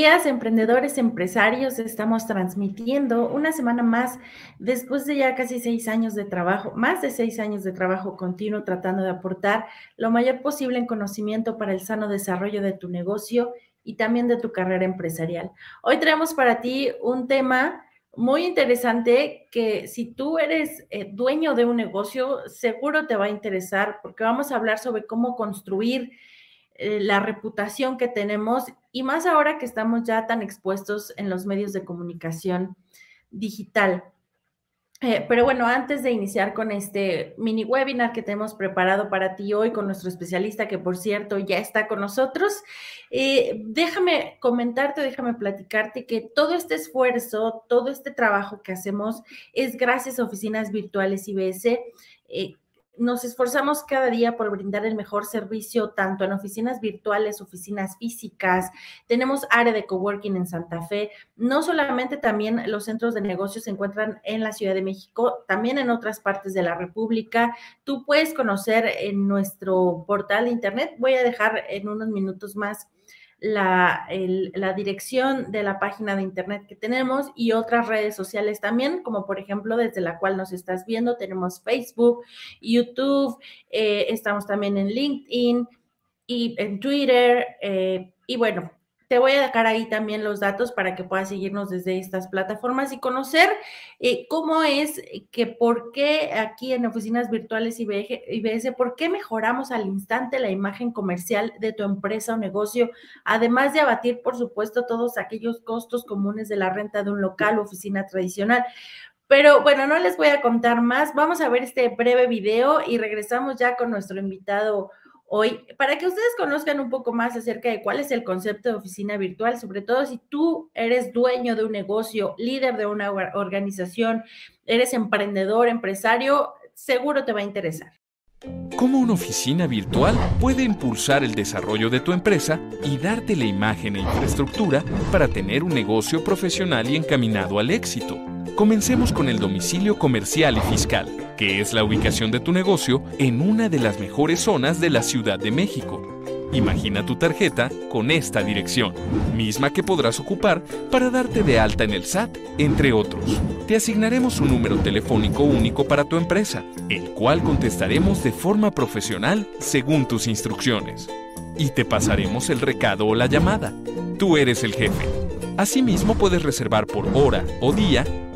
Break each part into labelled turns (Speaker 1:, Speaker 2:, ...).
Speaker 1: días, emprendedores, empresarios. Estamos transmitiendo una semana más después de ya casi seis años de trabajo, más de seis años de trabajo continuo tratando de aportar lo mayor posible en conocimiento para el sano desarrollo de tu negocio y también de tu carrera empresarial. Hoy traemos para ti un tema muy interesante que si tú eres eh, dueño de un negocio, seguro te va a interesar porque vamos a hablar sobre cómo construir eh, la reputación que tenemos y más ahora que estamos ya tan expuestos en los medios de comunicación digital. Eh, pero bueno, antes de iniciar con este mini webinar que tenemos preparado para ti hoy con nuestro especialista, que por cierto ya está con nosotros, eh, déjame comentarte, déjame platicarte que todo este esfuerzo, todo este trabajo que hacemos es gracias a Oficinas Virtuales IBS. Eh, nos esforzamos cada día por brindar el mejor servicio, tanto en oficinas virtuales, oficinas físicas. Tenemos área de coworking en Santa Fe. No solamente también los centros de negocios se encuentran en la Ciudad de México, también en otras partes de la República. Tú puedes conocer en nuestro portal de internet. Voy a dejar en unos minutos más la, la, dirección de la página de internet que tenemos y otras redes sociales también, como por ejemplo desde la cual nos estás viendo, tenemos Facebook, YouTube, eh, estamos también en LinkedIn y en Twitter. Eh, y bueno, te voy a dejar ahí también los datos para que puedas seguirnos desde estas plataformas y conocer eh, cómo es que por qué aquí en oficinas virtuales IBS, por qué mejoramos al instante la imagen comercial de tu empresa o negocio, además de abatir, por supuesto, todos aquellos costos comunes de la renta de un local o oficina tradicional. Pero bueno, no les voy a contar más. Vamos a ver este breve video y regresamos ya con nuestro invitado hoy para que ustedes conozcan un poco más acerca de cuál es el concepto de oficina virtual, sobre todo si tú eres dueño de un negocio, líder de una organización, eres emprendedor, empresario, seguro te va a interesar.
Speaker 2: ¿Cómo una oficina virtual puede impulsar el desarrollo de tu empresa y darte la imagen e infraestructura para tener un negocio profesional y encaminado al éxito? Comencemos con el domicilio comercial y fiscal, que es la ubicación de tu negocio en una de las mejores zonas de la Ciudad de México. Imagina tu tarjeta con esta dirección, misma que podrás ocupar para darte de alta en el SAT, entre otros. Te asignaremos un número telefónico único para tu empresa, el cual contestaremos de forma profesional según tus instrucciones. Y te pasaremos el recado o la llamada. Tú eres el jefe. Asimismo puedes reservar por hora o día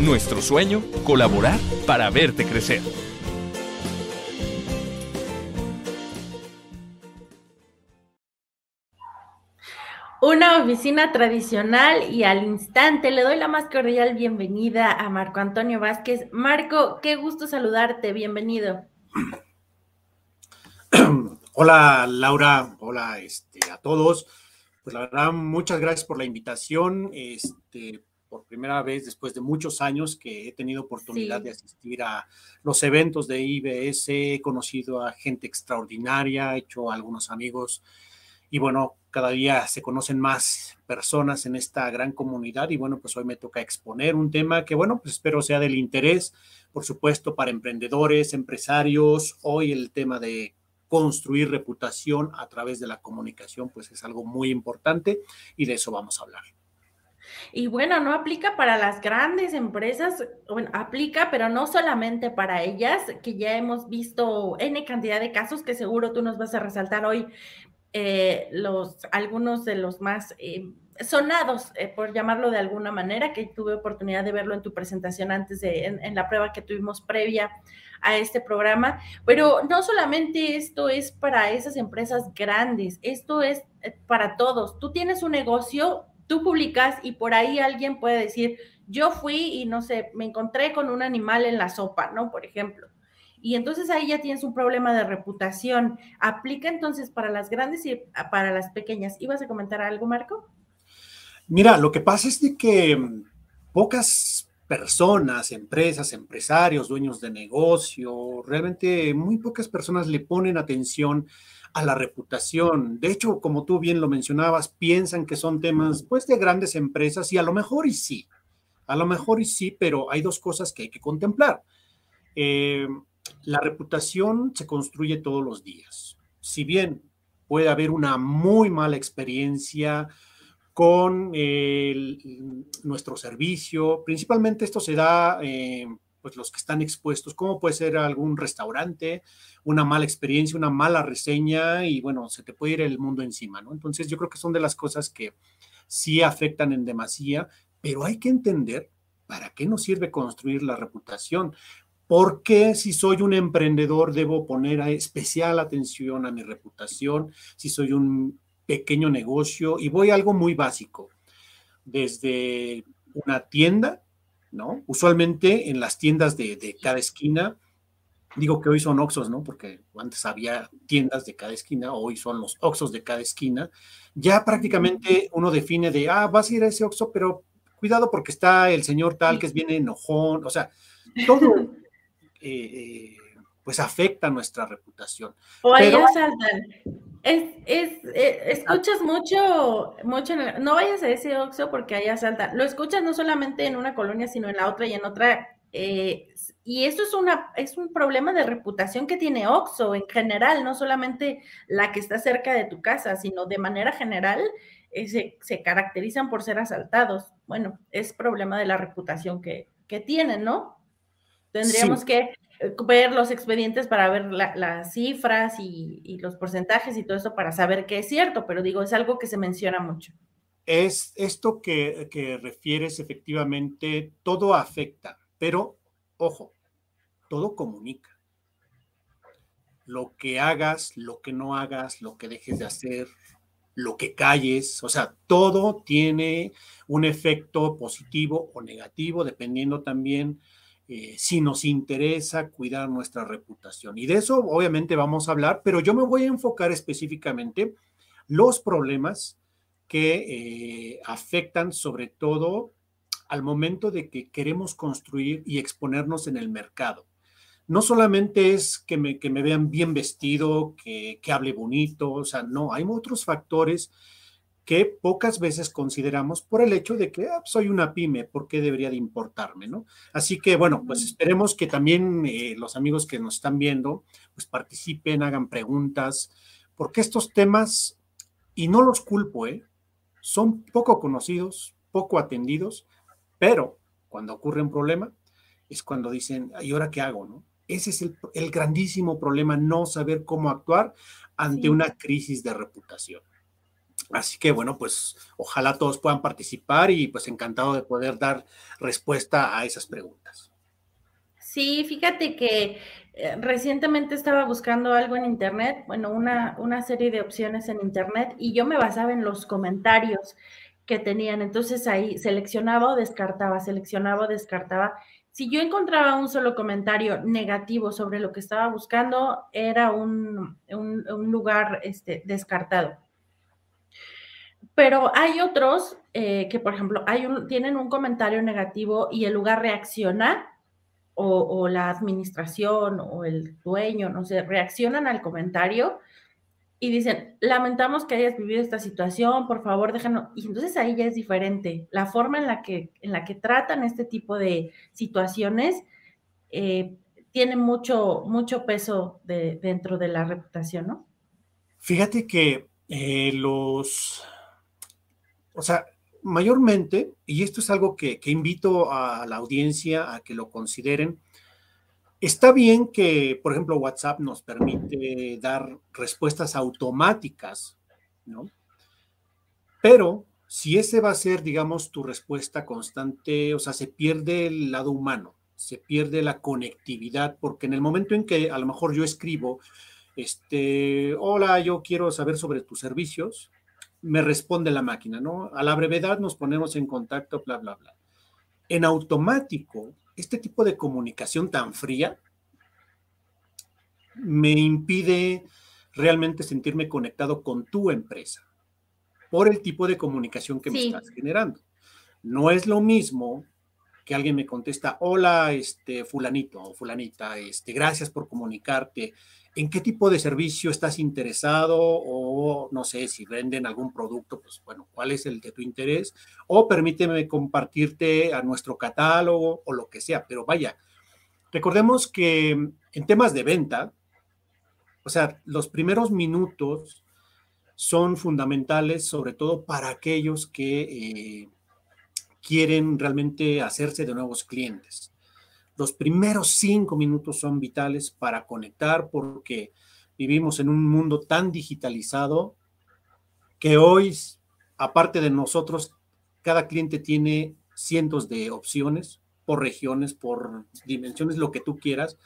Speaker 2: Nuestro sueño, colaborar para verte crecer.
Speaker 1: Una oficina tradicional y al instante le doy la más cordial bienvenida a Marco Antonio Vázquez. Marco, qué gusto saludarte, bienvenido.
Speaker 3: Hola Laura, hola este, a todos. Pues la verdad, muchas gracias por la invitación. Este, por primera vez después de muchos años que he tenido oportunidad de asistir a los eventos de IBS, he conocido a gente extraordinaria, he hecho algunos amigos y bueno, cada día se conocen más personas en esta gran comunidad y bueno, pues hoy me toca exponer un tema que bueno, pues espero sea del interés, por supuesto, para emprendedores, empresarios. Hoy el tema de construir reputación a través de la comunicación, pues es algo muy importante y de eso vamos a hablar.
Speaker 1: Y bueno, no aplica para las grandes empresas, bueno, aplica, pero no solamente para ellas, que ya hemos visto N cantidad de casos que seguro tú nos vas a resaltar hoy, eh, los, algunos de los más eh, sonados, eh, por llamarlo de alguna manera, que tuve oportunidad de verlo en tu presentación antes de, en la prueba que tuvimos previa a este programa, pero no solamente esto es para esas empresas grandes, esto es para todos. Tú tienes un negocio, tú publicas y por ahí alguien puede decir, yo fui y no sé, me encontré con un animal en la sopa, ¿no? Por ejemplo. Y entonces ahí ya tienes un problema de reputación. ¿Aplica entonces para las grandes y para las pequeñas? ¿Ibas a comentar algo, Marco?
Speaker 3: Mira, lo que pasa es de que pocas personas, empresas, empresarios, dueños de negocio, realmente muy pocas personas le ponen atención a la reputación. De hecho, como tú bien lo mencionabas, piensan que son temas pues de grandes empresas y a lo mejor y sí, a lo mejor y sí, pero hay dos cosas que hay que contemplar. Eh, la reputación se construye todos los días. Si bien puede haber una muy mala experiencia con nuestro servicio, principalmente esto se da eh, pues los que están expuestos, como puede ser algún restaurante, una mala experiencia, una mala reseña y bueno, se te puede ir el mundo encima, ¿no? Entonces yo creo que son de las cosas que sí afectan en demasía, pero hay que entender para qué nos sirve construir la reputación. ¿Por qué si soy un emprendedor debo poner especial atención a mi reputación? Si soy un pequeño negocio y voy a algo muy básico, desde una tienda ¿no? Usualmente en las tiendas de, cada esquina, digo que hoy son Oxos, ¿no? Porque antes había tiendas de cada esquina, hoy son los Oxos de cada esquina. Ya prácticamente uno define de, ah, vas a ir a ese Oxo, pero cuidado porque está el señor tal que es bien enojón, o sea, todo eh, pues afecta nuestra reputación.
Speaker 1: O ahí saltan. Es, es, eh, escuchas mucho, mucho, no vayas a ese Oxxo porque allá salta. Lo escuchas no solamente en una colonia, sino en la otra y en otra. Eh, y eso es, una, es un problema de reputación que tiene Oxxo en general, no solamente la que está cerca de tu casa, sino de manera general eh, se, se, caracterizan por ser asaltados. Bueno, es problema de la reputación que, que tienen, ¿no? Tendríamos que ver los expedientes para ver las cifras y, los porcentajes y todo eso para saber que es cierto, pero digo, es algo que se menciona mucho.
Speaker 3: Es esto que, que refieres, efectivamente, todo afecta, pero ojo, todo comunica. Lo que hagas, lo que no hagas, lo que dejes de hacer, lo que calles, o sea, todo tiene un efecto positivo o negativo, dependiendo también eh, si nos interesa cuidar nuestra reputación. Y de eso obviamente vamos a hablar, pero yo me voy a enfocar específicamente los problemas que eh, afectan sobre todo al momento de que queremos construir y exponernos en el mercado. No solamente es que me, que me vean bien vestido, que, que hable bonito, o sea, no, hay otros factores que pocas veces consideramos por el hecho de que ah, soy una pyme, ¿por qué debería de importarme? ¿no? Así que bueno, pues esperemos que también eh, los amigos que nos están viendo, pues participen, hagan preguntas, porque estos temas, y no los culpo, ¿eh? son poco conocidos, poco atendidos, pero cuando ocurre un problema es cuando dicen, ¿y ahora qué hago? ¿no? Ese es el, grandísimo problema, no saber cómo actuar ante una crisis de reputación. Así que bueno, pues ojalá todos puedan participar y pues encantado de poder dar respuesta a esas preguntas.
Speaker 1: Sí, fíjate que eh, recientemente estaba buscando algo en internet, bueno, una, una serie de opciones en internet y yo me basaba en los comentarios que tenían. Entonces ahí seleccionaba o descartaba, seleccionaba o descartaba. Si yo encontraba un solo comentario negativo sobre lo que estaba buscando, era un, un lugar este, descartado pero hay otros eh, que, por ejemplo, tienen un comentario negativo y el lugar reacciona, o, la administración o el dueño, no sé, reaccionan al comentario y dicen, lamentamos que hayas vivido esta situación, por favor, déjanos. Y entonces ahí ya es diferente. La forma en la que, en la que tratan este tipo de situaciones eh, tiene mucho, mucho peso dentro de la reputación, ¿no?
Speaker 3: Fíjate que eh, los o sea, mayormente, y esto es algo que, invito a la audiencia a que lo consideren, está bien que, por ejemplo, WhatsApp nos permite dar respuestas automáticas, ¿no? Pero si ese va a ser, digamos, tu respuesta constante, o sea, se pierde el lado humano, se pierde la conectividad, porque en el momento en que a lo mejor yo escribo, este, hola, yo quiero saber sobre tus servicios, me responde la máquina, ¿no? A la brevedad nos ponemos en contacto, bla, bla, bla. En automático, este tipo de comunicación tan fría me impide realmente sentirme conectado con tu empresa por el tipo de comunicación que me estás generando. No es lo mismo que alguien me contesta, hola, este, fulanito o fulanita, este, gracias por comunicarte. ¿En qué tipo de servicio estás interesado? O no sé, si venden algún producto, pues bueno, ¿cuál es el de tu interés? O permíteme compartirte a nuestro catálogo o lo que sea. Pero vaya, recordemos que en temas de venta, o sea, los primeros minutos son fundamentales, sobre todo para aquellos que... Eh, quieren realmente hacerse de nuevos clientes. Los primeros cinco minutos son vitales para conectar porque vivimos en un mundo tan digitalizado que hoy, aparte de nosotros, cada cliente tiene cientos de opciones por regiones, por dimensiones, lo que tú quieras,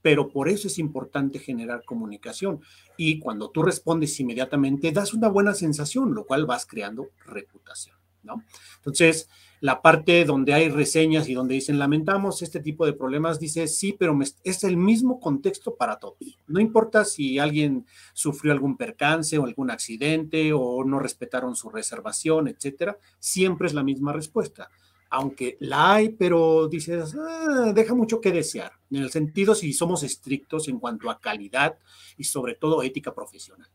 Speaker 3: pero por eso es importante generar comunicación. Y cuando tú respondes inmediatamente, das una buena sensación, lo cual vas creando reputación, ¿no? Entonces, la parte donde hay reseñas y donde dicen lamentamos este tipo de problemas, dice sí, pero es el mismo contexto para todos. No importa si alguien sufrió algún percance o algún accidente o no respetaron su reservación, etcétera, siempre es la misma respuesta. Aunque la hay, pero dices, ah, deja mucho que desear, en el sentido si somos estrictos en cuanto a calidad y sobre todo ética profesional.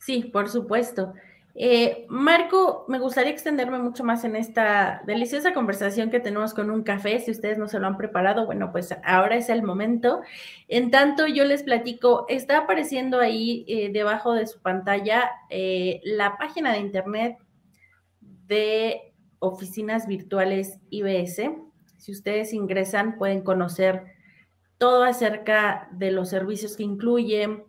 Speaker 1: Sí, por supuesto. Eh, Marco, me gustaría extenderme mucho más en esta deliciosa conversación que tenemos con un café. Si ustedes no se lo han preparado, bueno, pues ahora es el momento. En tanto, yo les platico, está apareciendo ahí eh, debajo de su pantalla eh, la página de internet de oficinas virtuales IBS. Si ustedes ingresan, pueden conocer todo acerca de los servicios que incluyen,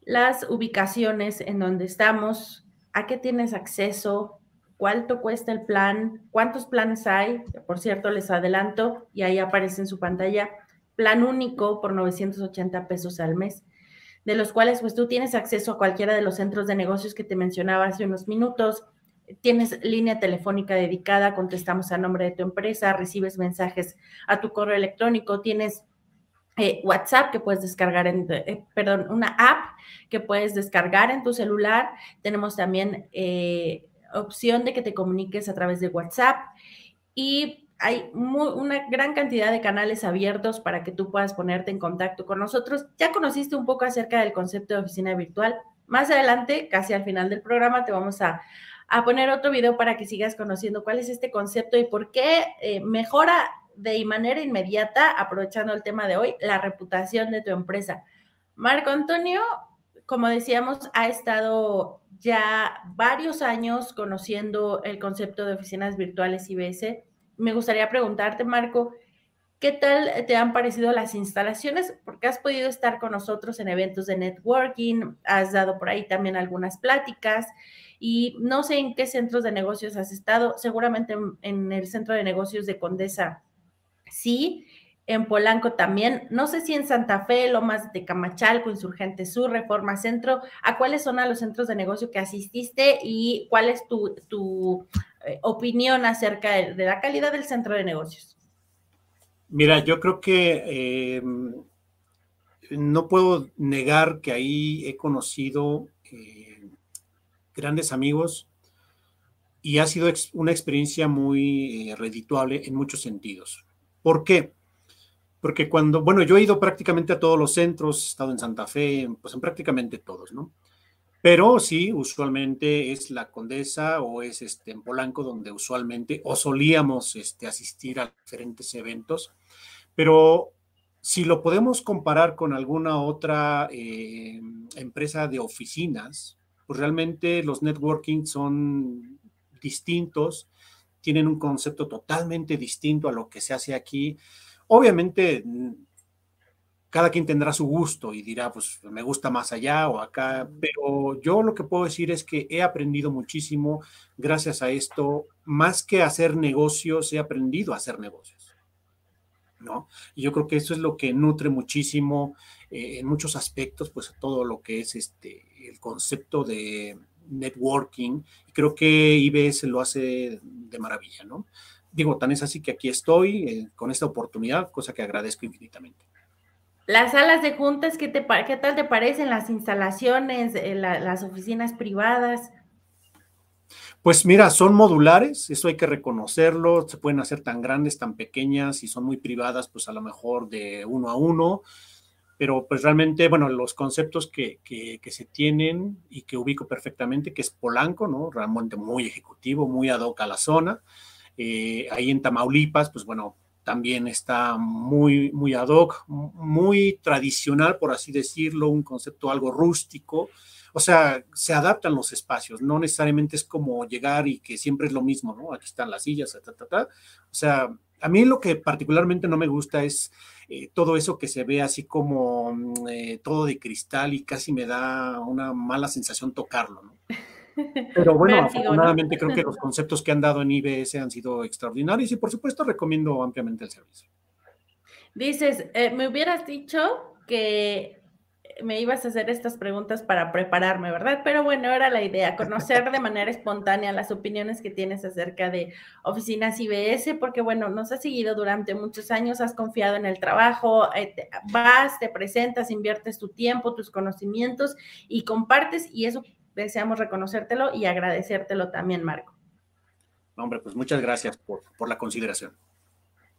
Speaker 1: las ubicaciones en donde estamos, a qué tienes acceso, cuánto cuesta el plan, cuántos planes hay. Por cierto, les adelanto y ahí aparece en su pantalla plan único por 980 pesos al mes, de los cuales pues tú tienes acceso a cualquiera de los centros de negocios que te mencionaba hace unos minutos. Tienes línea telefónica dedicada, contestamos a nombre de tu empresa, recibes mensajes a tu correo electrónico, tienes eh, WhatsApp que puedes descargar en, eh, perdón, una app que puedes descargar en tu celular. Tenemos también eh, opción de que te comuniques a través de WhatsApp y hay una gran cantidad de canales abiertos para que tú puedas ponerte en contacto con nosotros. Ya conociste un poco acerca del concepto de oficina virtual. Más adelante, casi al final del programa, te vamos a, a poner otro video para que sigas conociendo cuál es este concepto y por qué mejora de manera inmediata, aprovechando el tema de hoy, la reputación de tu empresa. Marco Antonio, como decíamos, ha estado ya varios años conociendo el concepto de oficinas virtuales IBS. Me gustaría preguntarte, Marco, ¿qué tal te han parecido las instalaciones? Porque has podido estar con nosotros en eventos de networking, has dado por ahí también algunas pláticas y no sé en qué centros de negocios has estado, seguramente en el centro de negocios de Condesa sí, en Polanco también, no sé si en Santa Fe, Lomas de Camachalco, Insurgente Sur, Reforma Centro, ¿a cuáles son a los centros de negocio que asististe y cuál es tu, eh, opinión acerca de, la calidad del centro de negocios?
Speaker 3: Mira, yo creo que em, no puedo negar que ahí he conocido eh, grandes amigos y ha sido una experiencia muy eh, redituable en muchos sentidos. ¿Por qué? Porque cuando, bueno, yo he ido prácticamente a todos los centros, he estado en Santa Fe, pues en prácticamente todos, ¿no? Pero sí, usualmente es la Condesa o es este, en Polanco donde usualmente o solíamos este, asistir a diferentes eventos. Pero si lo podemos comparar con alguna otra eh, empresa de oficinas, pues realmente los networking son distintos tienen un concepto totalmente distinto a lo que se hace aquí. Obviamente, cada quien tendrá su gusto y dirá, pues me gusta más allá o acá, pero yo lo que puedo decir es que he aprendido muchísimo gracias a esto, más que hacer negocios, he aprendido a hacer negocios. ¿No? Y yo creo que eso es lo que nutre muchísimo eh, en muchos aspectos, pues todo lo que es este, el concepto de, networking. Creo que IBS lo hace de maravilla, ¿no? Digo, tan es así que aquí estoy eh, con esta oportunidad, cosa que agradezco infinitamente.
Speaker 1: Las salas de juntas, ¿qué, te, qué tal te parecen las instalaciones, eh, las oficinas privadas?
Speaker 3: Pues mira, son modulares, eso hay que reconocerlo, se pueden hacer tan grandes, tan pequeñas, y son muy privadas, pues a lo mejor de uno a uno, pero pues realmente, bueno, los conceptos que, se tienen y que ubico perfectamente, que es Polanco, ¿no? Realmente muy ejecutivo, muy ad hoc a la zona. Eh, ahí en Tamaulipas, pues bueno, también está muy, muy ad hoc, muy tradicional, por así decirlo, un concepto algo rústico. O sea, se adaptan los espacios, no necesariamente es como llegar y que siempre es lo mismo, ¿no? Aquí están las sillas, ta, ta, ta. O sea, a mí lo que particularmente no me gusta es eh, todo eso que se ve así como mm, eh, todo de cristal y casi me da una mala sensación tocarlo, ¿no? Pero bueno, afortunadamente creo que los conceptos que han dado en IBS han sido extraordinarios y por supuesto recomiendo ampliamente el servicio.
Speaker 1: Dices, eh, me hubieras dicho que me ibas a hacer estas preguntas para prepararme, ¿verdad? Pero bueno, era la idea, conocer de manera espontánea las opiniones que tienes acerca de oficinas IBS, porque bueno, nos has seguido durante muchos años, has confiado en el trabajo, eh, vas, te presentas, inviertes tu tiempo, tus conocimientos y compartes y eso deseamos reconocértelo y agradecértelo también, Marco.
Speaker 3: Hombre, pues muchas gracias por, por la consideración.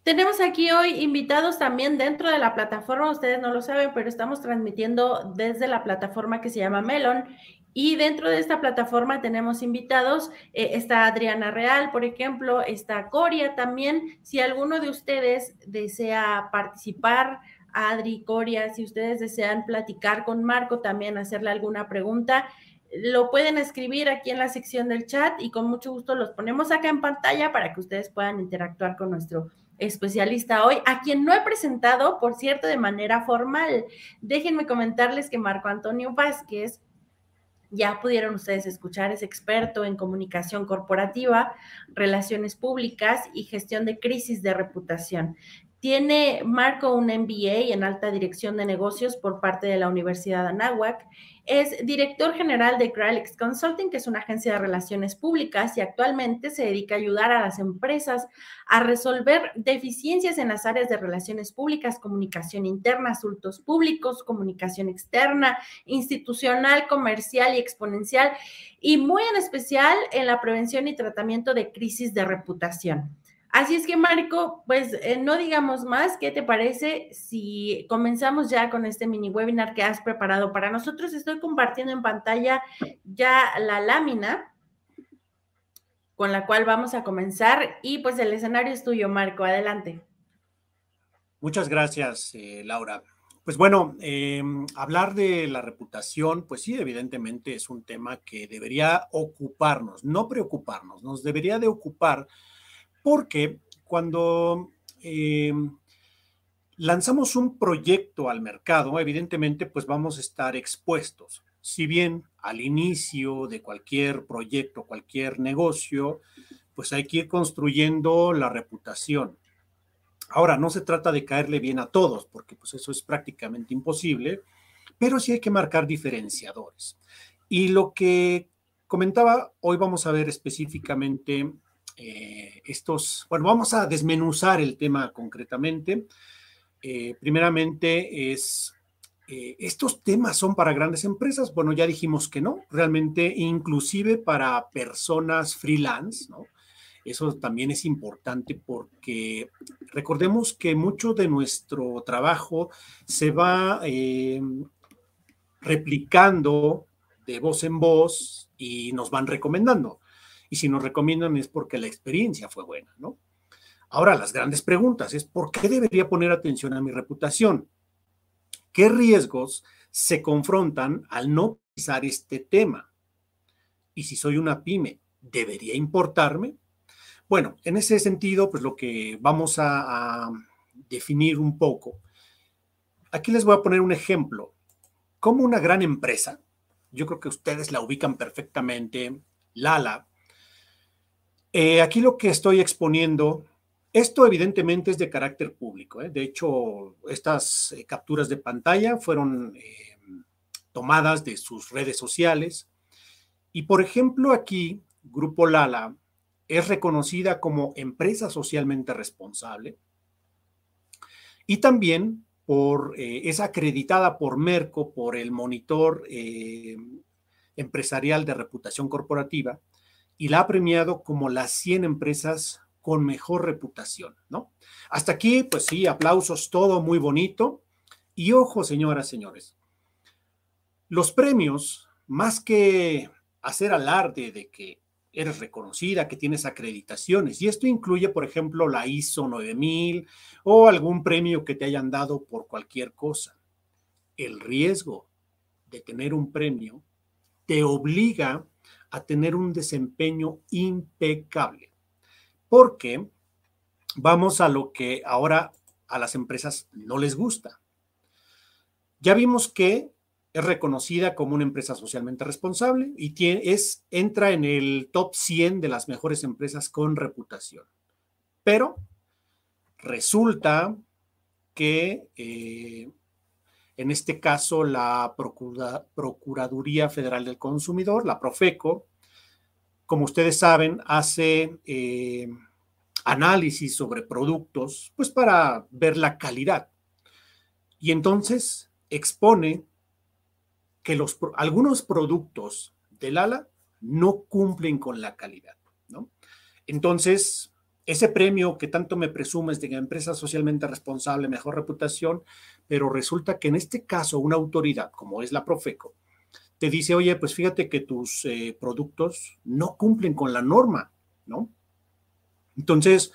Speaker 1: Tenemos aquí hoy invitados también dentro de la plataforma, ustedes no lo saben, pero estamos transmitiendo desde la plataforma que se llama Melon. Y dentro de esta plataforma tenemos invitados, eh, está Adriana Real, por ejemplo, está Coria también. Si alguno de ustedes desea participar, Adri, Coria, si ustedes desean platicar con Marco, también hacerle alguna pregunta, lo pueden escribir aquí en la sección del chat y con mucho gusto los ponemos acá en pantalla para que ustedes puedan interactuar con nuestro especialista hoy, a quien no he presentado, por cierto, de manera formal. Déjenme comentarles que Marco Antonio Vázquez, ya pudieron ustedes escuchar, es experto en comunicación corporativa, relaciones públicas y gestión de crisis de reputación. Tiene Marco un MBA en alta dirección de negocios por parte de la Universidad de Anáhuac es director general de Gralex Consulting, que es una agencia de relaciones públicas y actualmente se dedica a ayudar a las empresas a resolver deficiencias en las áreas de relaciones públicas, comunicación interna, asuntos públicos, comunicación externa, institucional, comercial y exponencial, y muy en especial en la prevención y tratamiento de crisis de reputación. Así es que, Marco, pues eh, no digamos más. ¿Qué te parece si comenzamos ya con este mini webinar que has preparado para nosotros? Estoy compartiendo en pantalla ya la lámina con la cual vamos a comenzar y pues el escenario es tuyo, Marco. Adelante.
Speaker 3: Muchas gracias, eh, Laura. Pues bueno, em, hablar de la reputación, pues sí, evidentemente es un tema que debería ocuparnos, no preocuparnos, nos debería de ocupar porque cuando eh, lanzamos un proyecto al mercado, evidentemente, pues vamos a estar expuestos. Si bien al inicio de cualquier proyecto, cualquier negocio, pues hay que ir construyendo la reputación. Ahora, no se trata de caerle bien a todos, porque pues eso es prácticamente imposible, pero sí hay que marcar diferenciadores. Y lo que comentaba, hoy vamos a ver específicamente eh, estos, bueno, vamos a desmenuzar el tema concretamente. Eh, primeramente es, eh, ¿estos temas son para grandes empresas? Bueno, ya dijimos que no, realmente inclusive para personas freelance. Eso también es importante porque recordemos que mucho de nuestro trabajo se va replicando de voz en voz y nos van recomendando y si nos recomiendan es porque la experiencia fue buena, ¿no? Ahora, las grandes preguntas es, ¿por qué debería poner atención a mi reputación? ¿Qué riesgos se confrontan al no pisar este tema? Y si soy una pyme, ¿debería importarme? Bueno, en ese sentido, pues lo que vamos a, a definir un poco. Aquí les voy a poner un ejemplo. Como una gran empresa, yo creo que ustedes la ubican perfectamente, Lala, eh, aquí lo que estoy exponiendo, esto evidentemente es de carácter público. ¿eh? De hecho, estas eh, capturas de pantalla fueron tomadas de sus redes sociales. Y por ejemplo, aquí, Grupo Lala es reconocida como empresa socialmente responsable y también por, es acreditada por Merco, por el monitor empresarial de reputación corporativa, y la ha premiado como las 100 empresas con mejor reputación, ¿no? Hasta aquí, pues sí, aplausos, todo muy bonito. Y ojo, señoras, señores, los premios, más que hacer alarde de que eres reconocida, que tienes acreditaciones, y esto incluye, por ejemplo, la ISO 9000 o algún premio que te hayan dado por cualquier cosa. El riesgo de tener un premio te obliga a tener un desempeño impecable, porque vamos a lo que ahora a las empresas no les gusta. Ya vimos que es reconocida como una empresa socialmente responsable y es, entra en el top 100 de las mejores empresas con reputación. Pero resulta que eh, en este caso la Procuraduría Federal del Consumidor, la Profeco, como ustedes saben, hace eh, análisis sobre productos, pues para ver la calidad. Y entonces expone que los, algunos productos del ALA no cumplen con la calidad, ¿no? Entonces, ese premio que tanto me presumes de empresa socialmente responsable, mejor reputación, pero resulta que en este caso una autoridad como es la Profeco te dice, oye, pues fíjate que tus eh, productos no cumplen con la norma, ¿no? Entonces,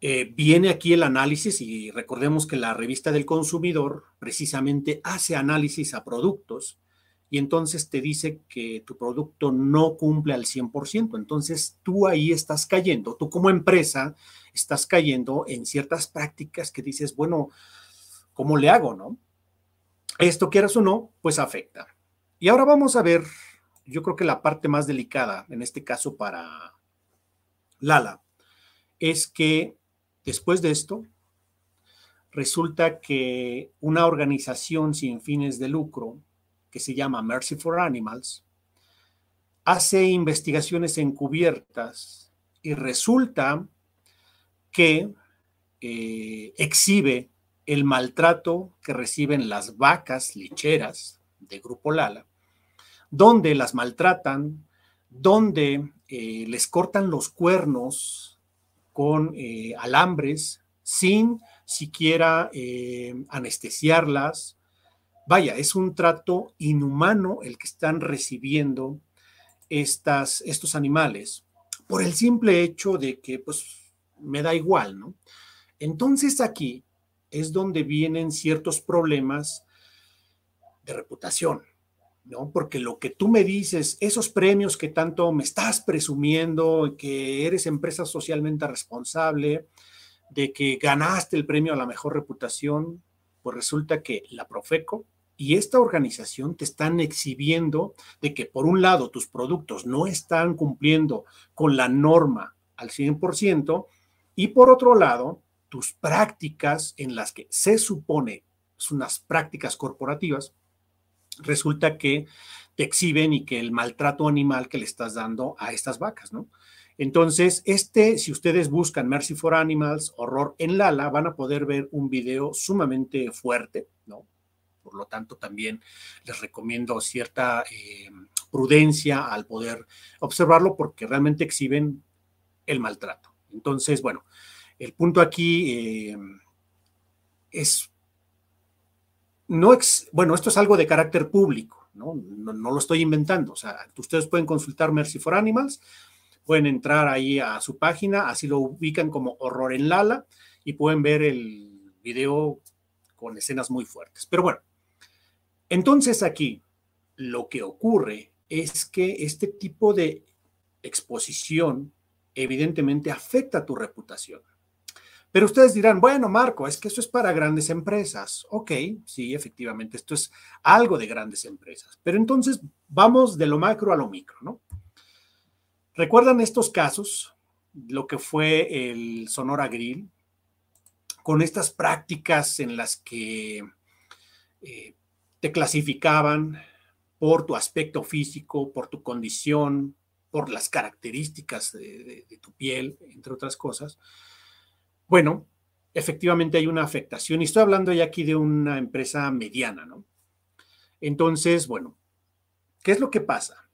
Speaker 3: eh, viene aquí el análisis y recordemos que la revista del consumidor precisamente hace análisis a productos y entonces te dice que tu producto no cumple al 100%. Entonces tú ahí estás cayendo, tú como empresa estás cayendo en ciertas prácticas que dices, bueno, ¿cómo le hago, no? Esto, quieras o no, pues afecta. Y ahora vamos a ver, yo creo que la parte más delicada, en este caso para Lala, es que Después de esto, resulta que una organización sin fines de lucro, que se llama Mercy for Animals, hace investigaciones encubiertas y resulta que eh, exhibe el maltrato que reciben las vacas lecheras de Grupo Lala, donde las maltratan, donde eh, les cortan los cuernos con eh, alambres sin siquiera anestesiarlas. Vaya, es un trato inhumano el que están recibiendo estas, estos animales por el simple hecho de que pues me da igual, ¿no? Entonces aquí es donde vienen ciertos problemas de reputación. ¿no? Porque lo que tú me dices, esos premios que tanto me estás presumiendo, que eres empresa socialmente responsable, de que ganaste el premio a la mejor reputación, pues resulta que la Profeco y esta organización te están exhibiendo de que por un lado tus productos no están cumpliendo con la norma al 100% y por otro lado tus prácticas en las que se supone son unas prácticas corporativas resulta que te exhiben y que el maltrato animal que le estás dando a estas vacas, ¿no? Entonces, este, si ustedes buscan Mercy for Animals, horror en Lala, van a poder ver un video sumamente fuerte, ¿no? Por lo tanto, también les recomiendo cierta eh, prudencia al poder observarlo porque realmente exhiben el maltrato. Entonces, bueno, el punto aquí eh, es no, bueno, esto es algo de carácter público, ¿no? ¿no? lo estoy inventando. O sea, ustedes pueden consultar Mercy for Animals, pueden entrar ahí a su página, así lo ubican como Horror en Lala y pueden ver el video con escenas muy fuertes. Pero bueno, entonces aquí lo que ocurre es que este tipo de exposición evidentemente afecta tu reputación. Pero ustedes dirán, bueno, Marco, es que eso es para grandes empresas. Ok, sí, efectivamente, esto es algo de grandes empresas. Pero entonces vamos de lo macro a lo micro, ¿no? ¿Recuerdan estos casos? Lo que fue el Sonora Grill, con estas prácticas en las que eh, te clasificaban por tu aspecto físico, por tu condición, por las características de tu piel, entre otras cosas bueno, efectivamente hay una afectación y estoy hablando ya aquí de una empresa mediana, ¿no? Entonces, bueno, ¿qué es lo que pasa?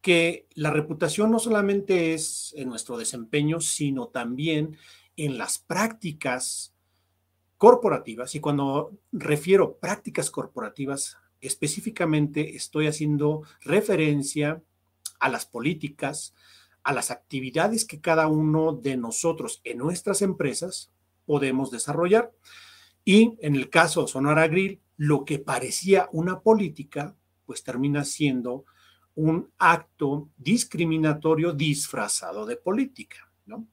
Speaker 3: que la reputación no solamente es en nuestro desempeño, sino también en las prácticas corporativas. Y cuando refiero prácticas corporativas, específicamente estoy haciendo referencia a las políticas, a las actividades que cada uno de nosotros en nuestras empresas podemos desarrollar. Y en el caso de Sonora Grill, lo que parecía una política, pues termina siendo un acto discriminatorio disfrazado de política, ¿no?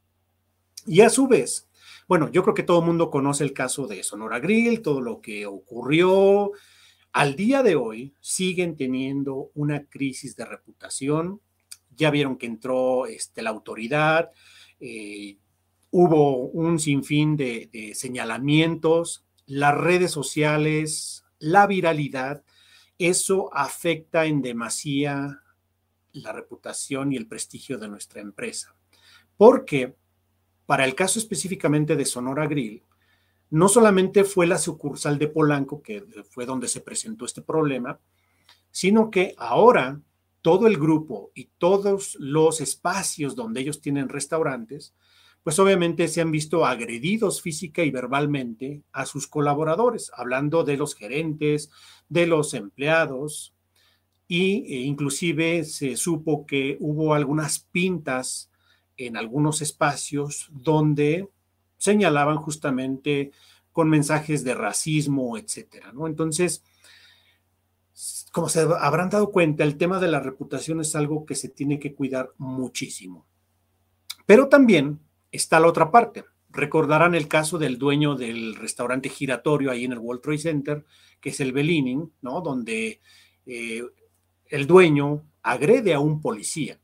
Speaker 3: Y a su vez, bueno, yo creo que todo el mundo conoce el caso de Sonora Grill, todo lo que ocurrió. Al día de hoy siguen teniendo una crisis de reputación. Ya vieron que entró este, la autoridad, eh, hubo un sinfín de, de señalamientos, las redes sociales, la viralidad eso afecta en demasía la reputación y el prestigio de nuestra empresa. Porque para el caso específicamente de Sonora Grill, no solamente fue la sucursal de Polanco, que fue donde se presentó este problema, sino que ahora todo el grupo y todos los espacios donde ellos tienen restaurantes pues obviamente se han visto agredidos física y verbalmente a sus colaboradores, hablando de los gerentes, de los empleados, y e inclusive se supo que hubo algunas pintas en algunos espacios donde señalaban justamente con mensajes de racismo, etcétera, ¿no? Entonces, como se habrán dado cuenta, el tema de la reputación es algo que se tiene que cuidar muchísimo. Pero también está la otra parte. Recordarán el caso del dueño del restaurante giratorio ahí en el World Trade Center, que es el Bellini, ¿no? Donde eh, el dueño agrede a un policía,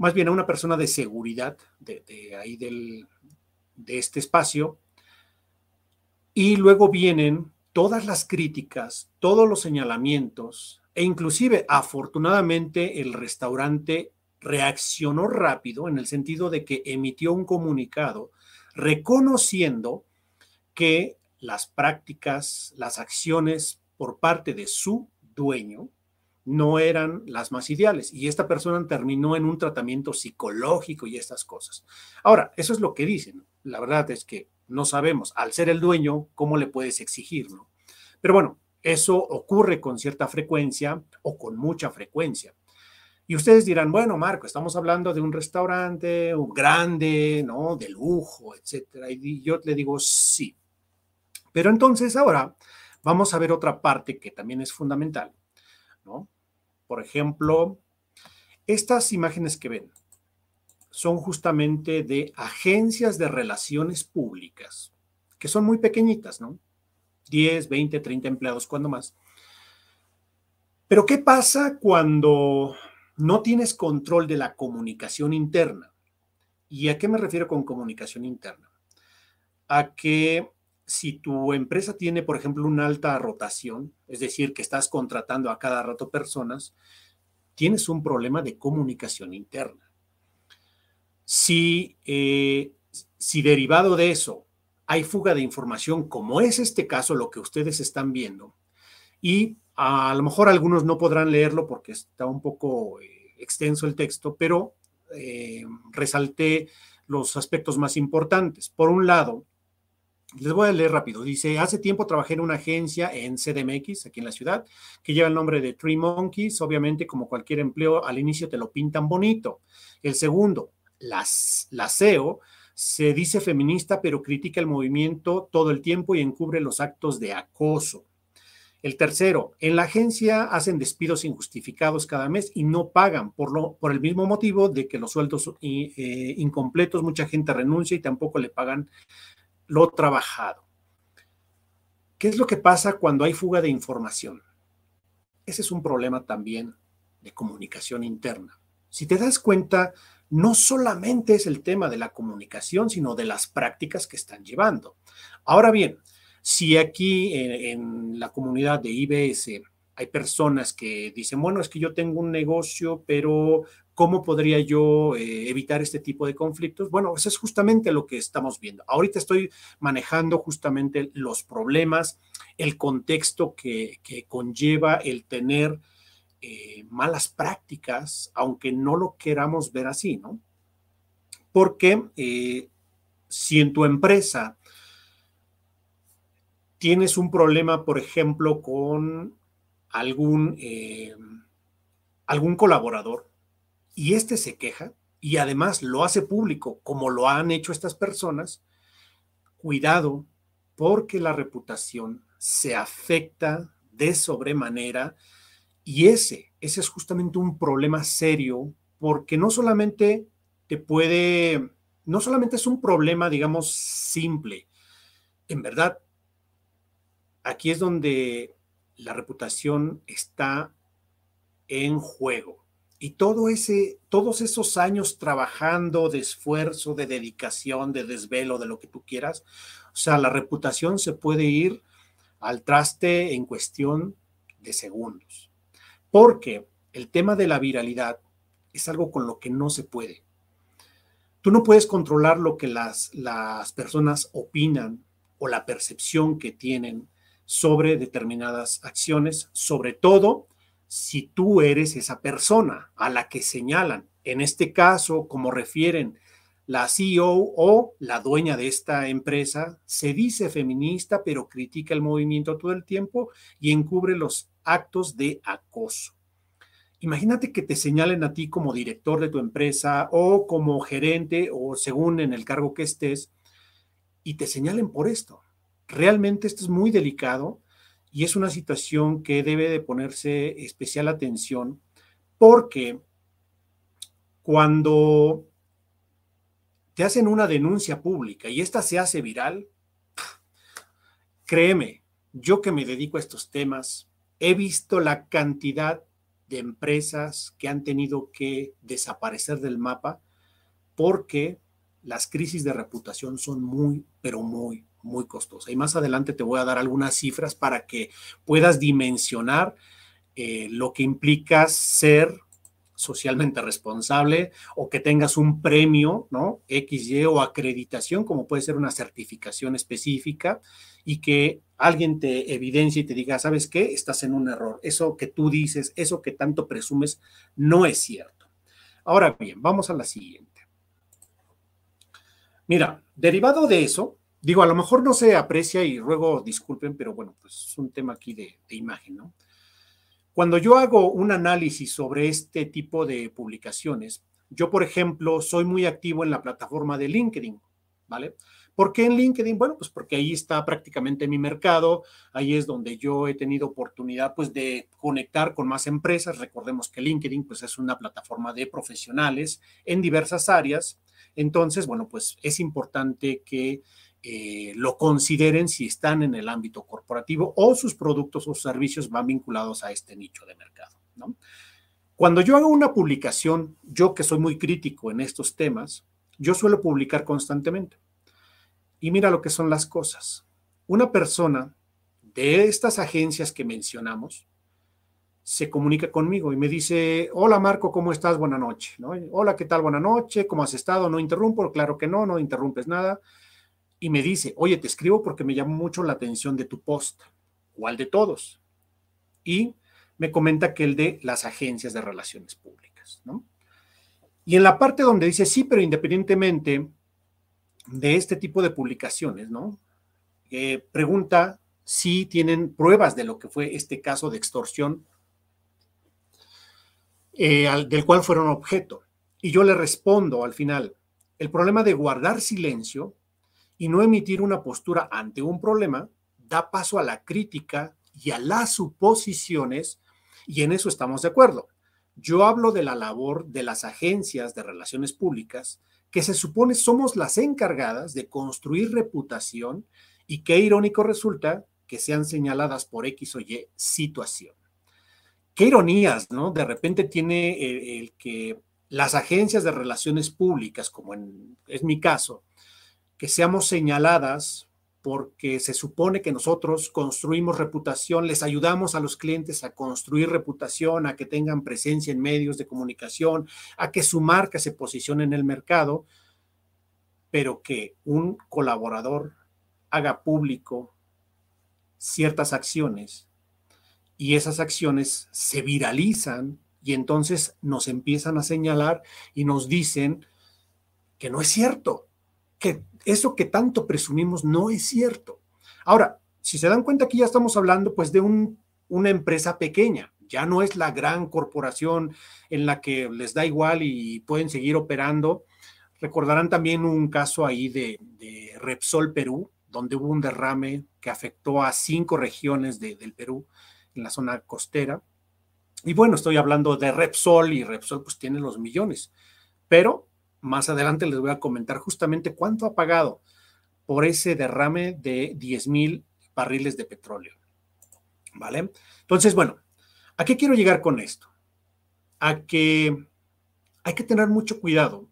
Speaker 3: más bien a una persona de seguridad de, ahí del, de este espacio, y luego vienen todas las críticas, todos los señalamientos, e inclusive afortunadamente el restaurante reaccionó rápido en el sentido de que emitió un comunicado reconociendo que las prácticas, las acciones por parte de su dueño no eran las más ideales y esta persona terminó en un tratamiento psicológico y estas cosas. Ahora, eso es lo que dicen. La verdad es que no sabemos, al ser el dueño, cómo le puedes exigir, ¿no? Pero bueno, eso ocurre con cierta frecuencia o con mucha frecuencia. Y ustedes dirán, bueno, Marco, estamos hablando de un restaurante grande, ¿no? De lujo, etcétera. Y yo le digo, sí. Pero entonces ahora vamos a ver otra parte que también es fundamental, ¿no? Por ejemplo, estas imágenes que ven son justamente de agencias de relaciones públicas, que son muy pequeñitas, ¿no? 10, 20, 30 empleados, cuando más. Pero ¿qué pasa cuando no tienes control de la comunicación interna. ¿Y a qué me refiero con comunicación interna? A que si tu empresa tiene, por ejemplo, una alta rotación, es decir, que estás contratando a cada rato personas, tienes un problema de comunicación interna. Si, eh, si derivado de eso hay fuga de información, como es este caso, lo que ustedes están viendo, y a lo mejor algunos no podrán leerlo porque está un poco eh, extenso el texto, pero eh, resalté los aspectos más importantes. Por un lado, les voy a leer rápido. Dice, hace tiempo trabajé en una agencia en CDMX, aquí en la ciudad, que lleva el nombre de Three Monkeys. Obviamente, como cualquier empleo, al inicio te lo pintan bonito. El segundo, las, la SEO, se dice feminista, pero critica el movimiento todo el tiempo y encubre los actos de acoso. El tercero, en la agencia hacen despidos injustificados cada mes y no pagan por, lo, por el mismo motivo de que los sueldos eh, incompletos, mucha gente renuncia y tampoco le pagan lo trabajado. ¿Qué es lo que pasa cuando hay fuga de información? Ese es un problema también de comunicación interna. Si te das cuenta, no solamente es el tema de la comunicación, sino de las prácticas que están llevando. Ahora bien, si aquí en, la comunidad de IBS hay personas que dicen, bueno, es que yo tengo un negocio, pero ¿cómo podría yo eh, evitar este tipo de conflictos? Bueno, eso es justamente lo que estamos viendo. Ahorita estoy manejando justamente los problemas, el contexto que, conlleva el tener eh, malas prácticas, aunque no lo queramos ver así, ¿no? Porque eh, si en tu empresa tienes un problema, por ejemplo, con algún, algún colaborador y este se queja y además lo hace público, como lo han hecho estas personas, cuidado porque la reputación se afecta de sobremanera y ese, ese es justamente un problema serio porque no solamente te puede, no solamente es un problema, digamos, simple, en verdad, aquí es donde la reputación está en juego. Y todo ese, todos esos años trabajando de esfuerzo, de dedicación, de desvelo, de lo que tú quieras, o sea, la reputación se puede ir al traste en cuestión de segundos. Porque el tema de la viralidad es algo con lo que no se puede. Tú no puedes controlar lo que las, las personas opinan o la percepción que tienen sobre determinadas acciones, sobre todo si tú eres esa persona a la que señalan. En este caso, como refieren la CEO o la dueña de esta empresa, se dice feminista, pero critica el movimiento todo el tiempo y encubre los actos de acoso. Imagínate que te señalen a ti como director de tu empresa o como gerente o según en el cargo que estés y te señalen por esto. Realmente esto es muy delicado y es una situación que debe de ponerse especial atención porque cuando te hacen una denuncia pública y esta se hace viral, créeme, yo que me dedico a estos temas, he visto la cantidad de empresas que han tenido que desaparecer del mapa porque las crisis de reputación son muy, pero muy, muy costosa. Y más adelante te voy a dar algunas cifras para que puedas dimensionar eh, lo que implica ser socialmente responsable o que tengas un premio, ¿no? XY o acreditación, como puede ser una certificación específica y que alguien te evidencie y te diga, ¿sabes qué? Estás en un error. Eso que tú dices, eso que tanto presumes, no es cierto. Ahora bien, vamos a la siguiente. Mira, derivado de eso, Digo, a lo mejor no se aprecia y ruego disculpen, pero bueno, pues es un tema aquí de, imagen, ¿no? Cuando yo hago un análisis sobre este tipo de publicaciones, yo, por ejemplo, soy muy activo en la plataforma de LinkedIn, ¿vale? ¿Por qué en LinkedIn? Bueno, pues porque ahí está prácticamente mi mercado, ahí es donde yo he tenido oportunidad pues de conectar con más empresas. Recordemos que LinkedIn pues es una plataforma de profesionales en diversas áreas. Entonces, bueno, pues es importante que eh, lo consideren si están en el ámbito corporativo o sus productos o servicios van vinculados a este nicho de mercado. Cuando yo hago una publicación, yo que soy muy crítico en estos temas, yo suelo publicar constantemente. Y mira lo que son las cosas. Una persona de estas agencias que mencionamos se comunica conmigo y me dice, hola Marco, ¿cómo estás? Buena noche. Hola, ¿qué tal? Buena noche. ¿Cómo has estado? No interrumpo. Claro que no, no interrumpes nada y me dice, oye, te escribo porque me llamó mucho la atención de tu post, o de todos. Y me comenta que el de las agencias de relaciones públicas, ¿no? Y en la parte donde dice, sí, pero independientemente de este tipo de publicaciones, ¿no? Eh, pregunta si tienen pruebas de lo que fue este caso de extorsión eh, del cual fueron objeto. Y yo le respondo al final, el problema de guardar silencio y no emitir una postura ante un problema da paso a la crítica y a las suposiciones, y en eso estamos de acuerdo. Yo hablo de la labor de las agencias de relaciones públicas, que se supone somos las encargadas de construir reputación y qué irónico resulta que sean señaladas por X o Y situación. Qué ironías, ¿no? De repente tiene el, el que las agencias de relaciones públicas, como en, es mi caso, que seamos señaladas porque se supone que nosotros construimos reputación, les ayudamos a los clientes a construir reputación, a que tengan presencia en medios de comunicación, a que su marca se posicione en el mercado, pero que un colaborador haga público ciertas acciones y esas acciones se viralizan y entonces nos empiezan a señalar y nos dicen que no es cierto, que eso que tanto presumimos no es cierto. Ahora, si se dan cuenta aquí ya estamos hablando pues de una empresa pequeña, ya no es la gran corporación en la que les da igual y pueden seguir operando. Recordarán también un caso ahí de, Repsol Perú, donde hubo un derrame que afectó a cinco regiones del Perú en la zona costera. Y bueno, estoy hablando de Repsol y Repsol pues tiene los millones, pero más adelante les voy a comentar justamente cuánto ha pagado por ese derrame de 10 mil barriles de petróleo. ¿Vale? Entonces, bueno, ¿a qué quiero llegar con esto? A que hay que tener mucho cuidado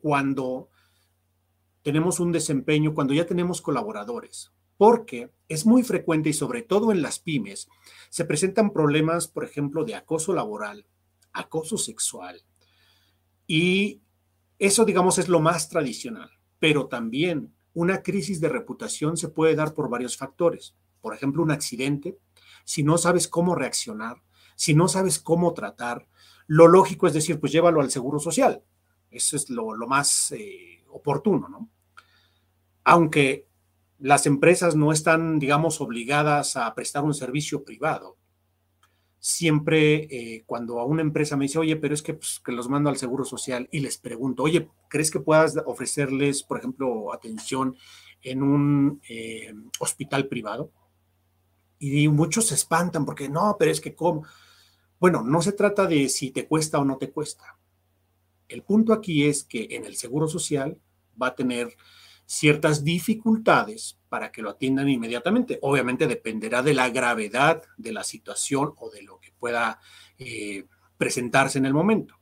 Speaker 3: cuando tenemos un desempeño, cuando ya tenemos colaboradores, porque es muy frecuente y sobre todo en las pymes se presentan problemas, por ejemplo, de acoso laboral, acoso sexual. Y eso, digamos, es lo más tradicional, pero también una crisis de reputación se puede dar por varios factores. Por ejemplo, un accidente, si no sabes cómo reaccionar, si no sabes cómo tratar, lo lógico es decir, pues llévalo al seguro social. Eso es lo, más eh, oportuno, ¿no? Aunque las empresas no están, digamos, obligadas a prestar un servicio privado. Siempre eh, cuando a una empresa me dice, oye, pero es que, pues, que, los mando al Seguro Social y les pregunto, oye, ¿crees que puedas ofrecerles, por ejemplo, atención en un eh, hospital privado? Y muchos se espantan porque no, pero es que cómo. Bueno, no se trata de si te cuesta o no te cuesta. El punto aquí es que en el Seguro Social va a tener ciertas dificultades para que lo atiendan inmediatamente. Obviamente dependerá de la gravedad de la situación o de lo que pueda eh, presentarse en el momento.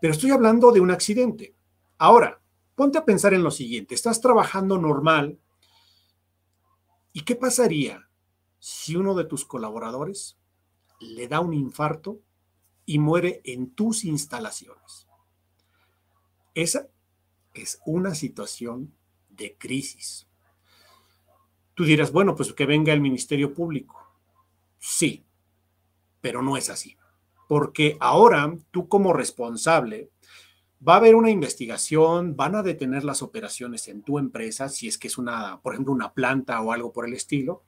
Speaker 3: Pero estoy hablando de un accidente. Ahora, ponte a pensar en lo siguiente. Estás trabajando normal. ¿Y qué pasaría si uno de tus colaboradores le da un infarto y muere en tus instalaciones? Esa es una situación de crisis. Tú dirás, bueno, pues que venga el Ministerio Público. Sí, pero no es así. Porque ahora tú como responsable va a haber una investigación, van a detener las operaciones en tu empresa, si es que es una, por ejemplo, una planta o algo por el estilo.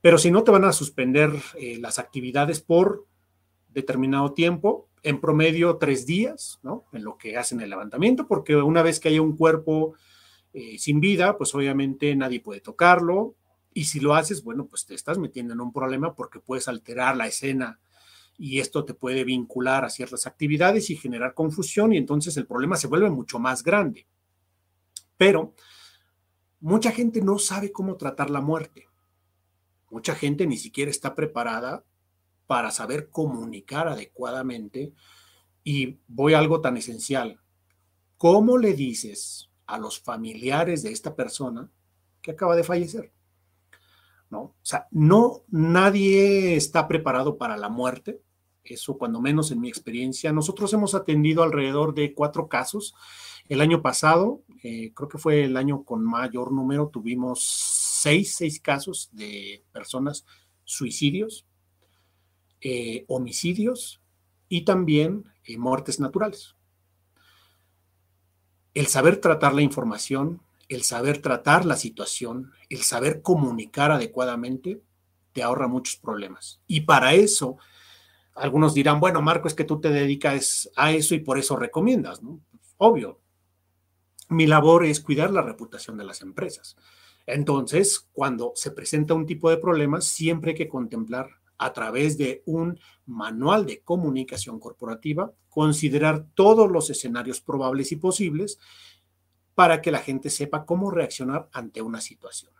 Speaker 3: Pero si no, te van a suspender eh, las actividades por determinado tiempo en promedio tres días, ¿no? En lo que hacen el levantamiento, porque una vez que haya un cuerpo eh, sin vida, pues obviamente nadie puede tocarlo. Y si lo haces, bueno, pues te estás metiendo en un problema porque puedes alterar la escena y esto te puede vincular a ciertas actividades y generar confusión y entonces el problema se vuelve mucho más grande. Pero mucha gente no sabe cómo tratar la muerte. Mucha gente ni siquiera está preparada para saber comunicar adecuadamente. Y voy a algo tan esencial. ¿Cómo le dices a los familiares de esta persona que acaba de fallecer? ¿No? O sea, no, nadie está preparado para la muerte. Eso, cuando menos en mi experiencia. Nosotros hemos atendido alrededor de cuatro casos. El año pasado, eh, creo que fue el año con mayor número, tuvimos seis, seis casos de personas suicidios eh, homicidios y también eh, muertes naturales. El saber tratar la información, el saber tratar la situación, el saber comunicar adecuadamente, te ahorra muchos problemas. Y para eso, algunos dirán, bueno, Marco, es que tú te dedicas a eso y por eso recomiendas. Obvio. Mi labor es cuidar la reputación de las empresas. Entonces, cuando se presenta un tipo de problemas, siempre hay que contemplar a través de un manual de comunicación corporativa, considerar todos los escenarios probables y posibles para que la gente sepa cómo reaccionar ante una situación.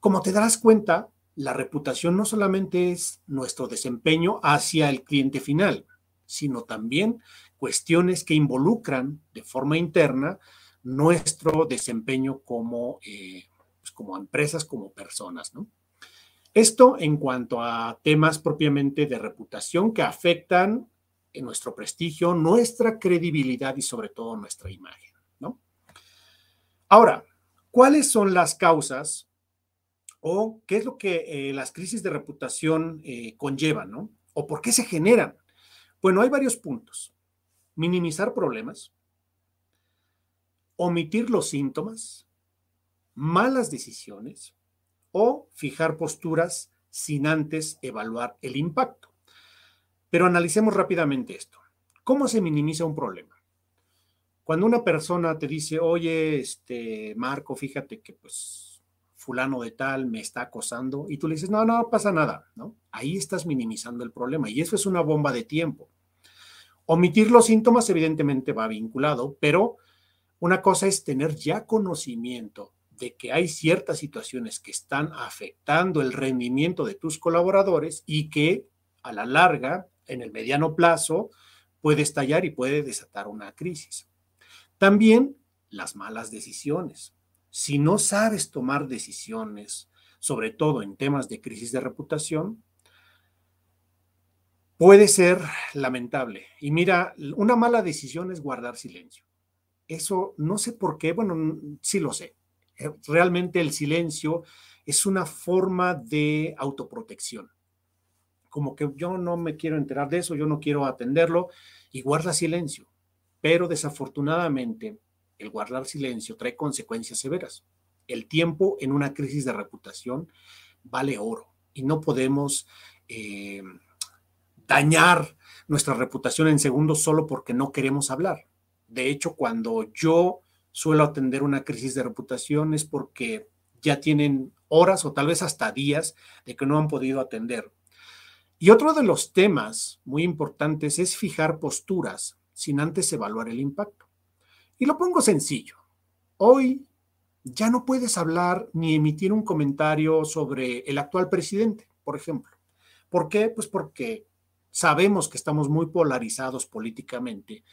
Speaker 3: Como te darás cuenta, la reputación no solamente es nuestro desempeño hacia el cliente final, sino también cuestiones que involucran de forma interna nuestro desempeño como, eh, pues, como empresas, como personas, ¿no? Esto en cuanto a temas propiamente de reputación que afectan en nuestro prestigio, nuestra credibilidad y sobre todo nuestra imagen, ¿no? Ahora, ¿cuáles son las causas o qué es lo que eh, las crisis de reputación eh, conllevan, ¿no? O por qué se generan. Bueno, hay varios puntos. Minimizar problemas, omitir los síntomas, malas decisiones o fijar posturas sin antes evaluar el impacto. Pero analicemos rápidamente esto. ¿Cómo se minimiza un problema? Cuando una persona te dice, oye, este, Marco, fíjate que pues fulano de tal me está acosando, y tú le dices, no, no pasa nada, ¿no? Ahí estás minimizando el problema y eso es una bomba de tiempo. Omitir los síntomas evidentemente va vinculado, pero una cosa es tener ya conocimiento de que hay ciertas situaciones que están afectando el rendimiento de tus colaboradores y que a la larga, en el mediano plazo, puede estallar y puede desatar una crisis. También las malas decisiones. Si no sabes tomar decisiones, sobre todo en temas de crisis de reputación, puede ser lamentable. Y mira, una mala decisión es guardar silencio. Eso no sé por qué, bueno, sí lo sé. Eh, realmente el silencio es una forma de autoprotección. Como que yo no me quiero enterar de eso, yo no quiero atenderlo y guarda silencio. Pero desafortunadamente, el guardar silencio trae consecuencias severas. El tiempo en una crisis de reputación vale oro y no podemos eh, dañar nuestra reputación en segundos solo porque no queremos hablar. De hecho, cuando yo suelo atender una crisis de reputación es porque ya tienen horas o tal vez hasta días de que no han podido atender. Y otro de los temas muy importantes es fijar posturas sin antes evaluar el impacto. Y lo pongo sencillo. Hoy ya no puedes hablar ni emitir un comentario sobre el actual presidente, por ejemplo. ¿Por qué? Pues porque sabemos que estamos muy polarizados políticamente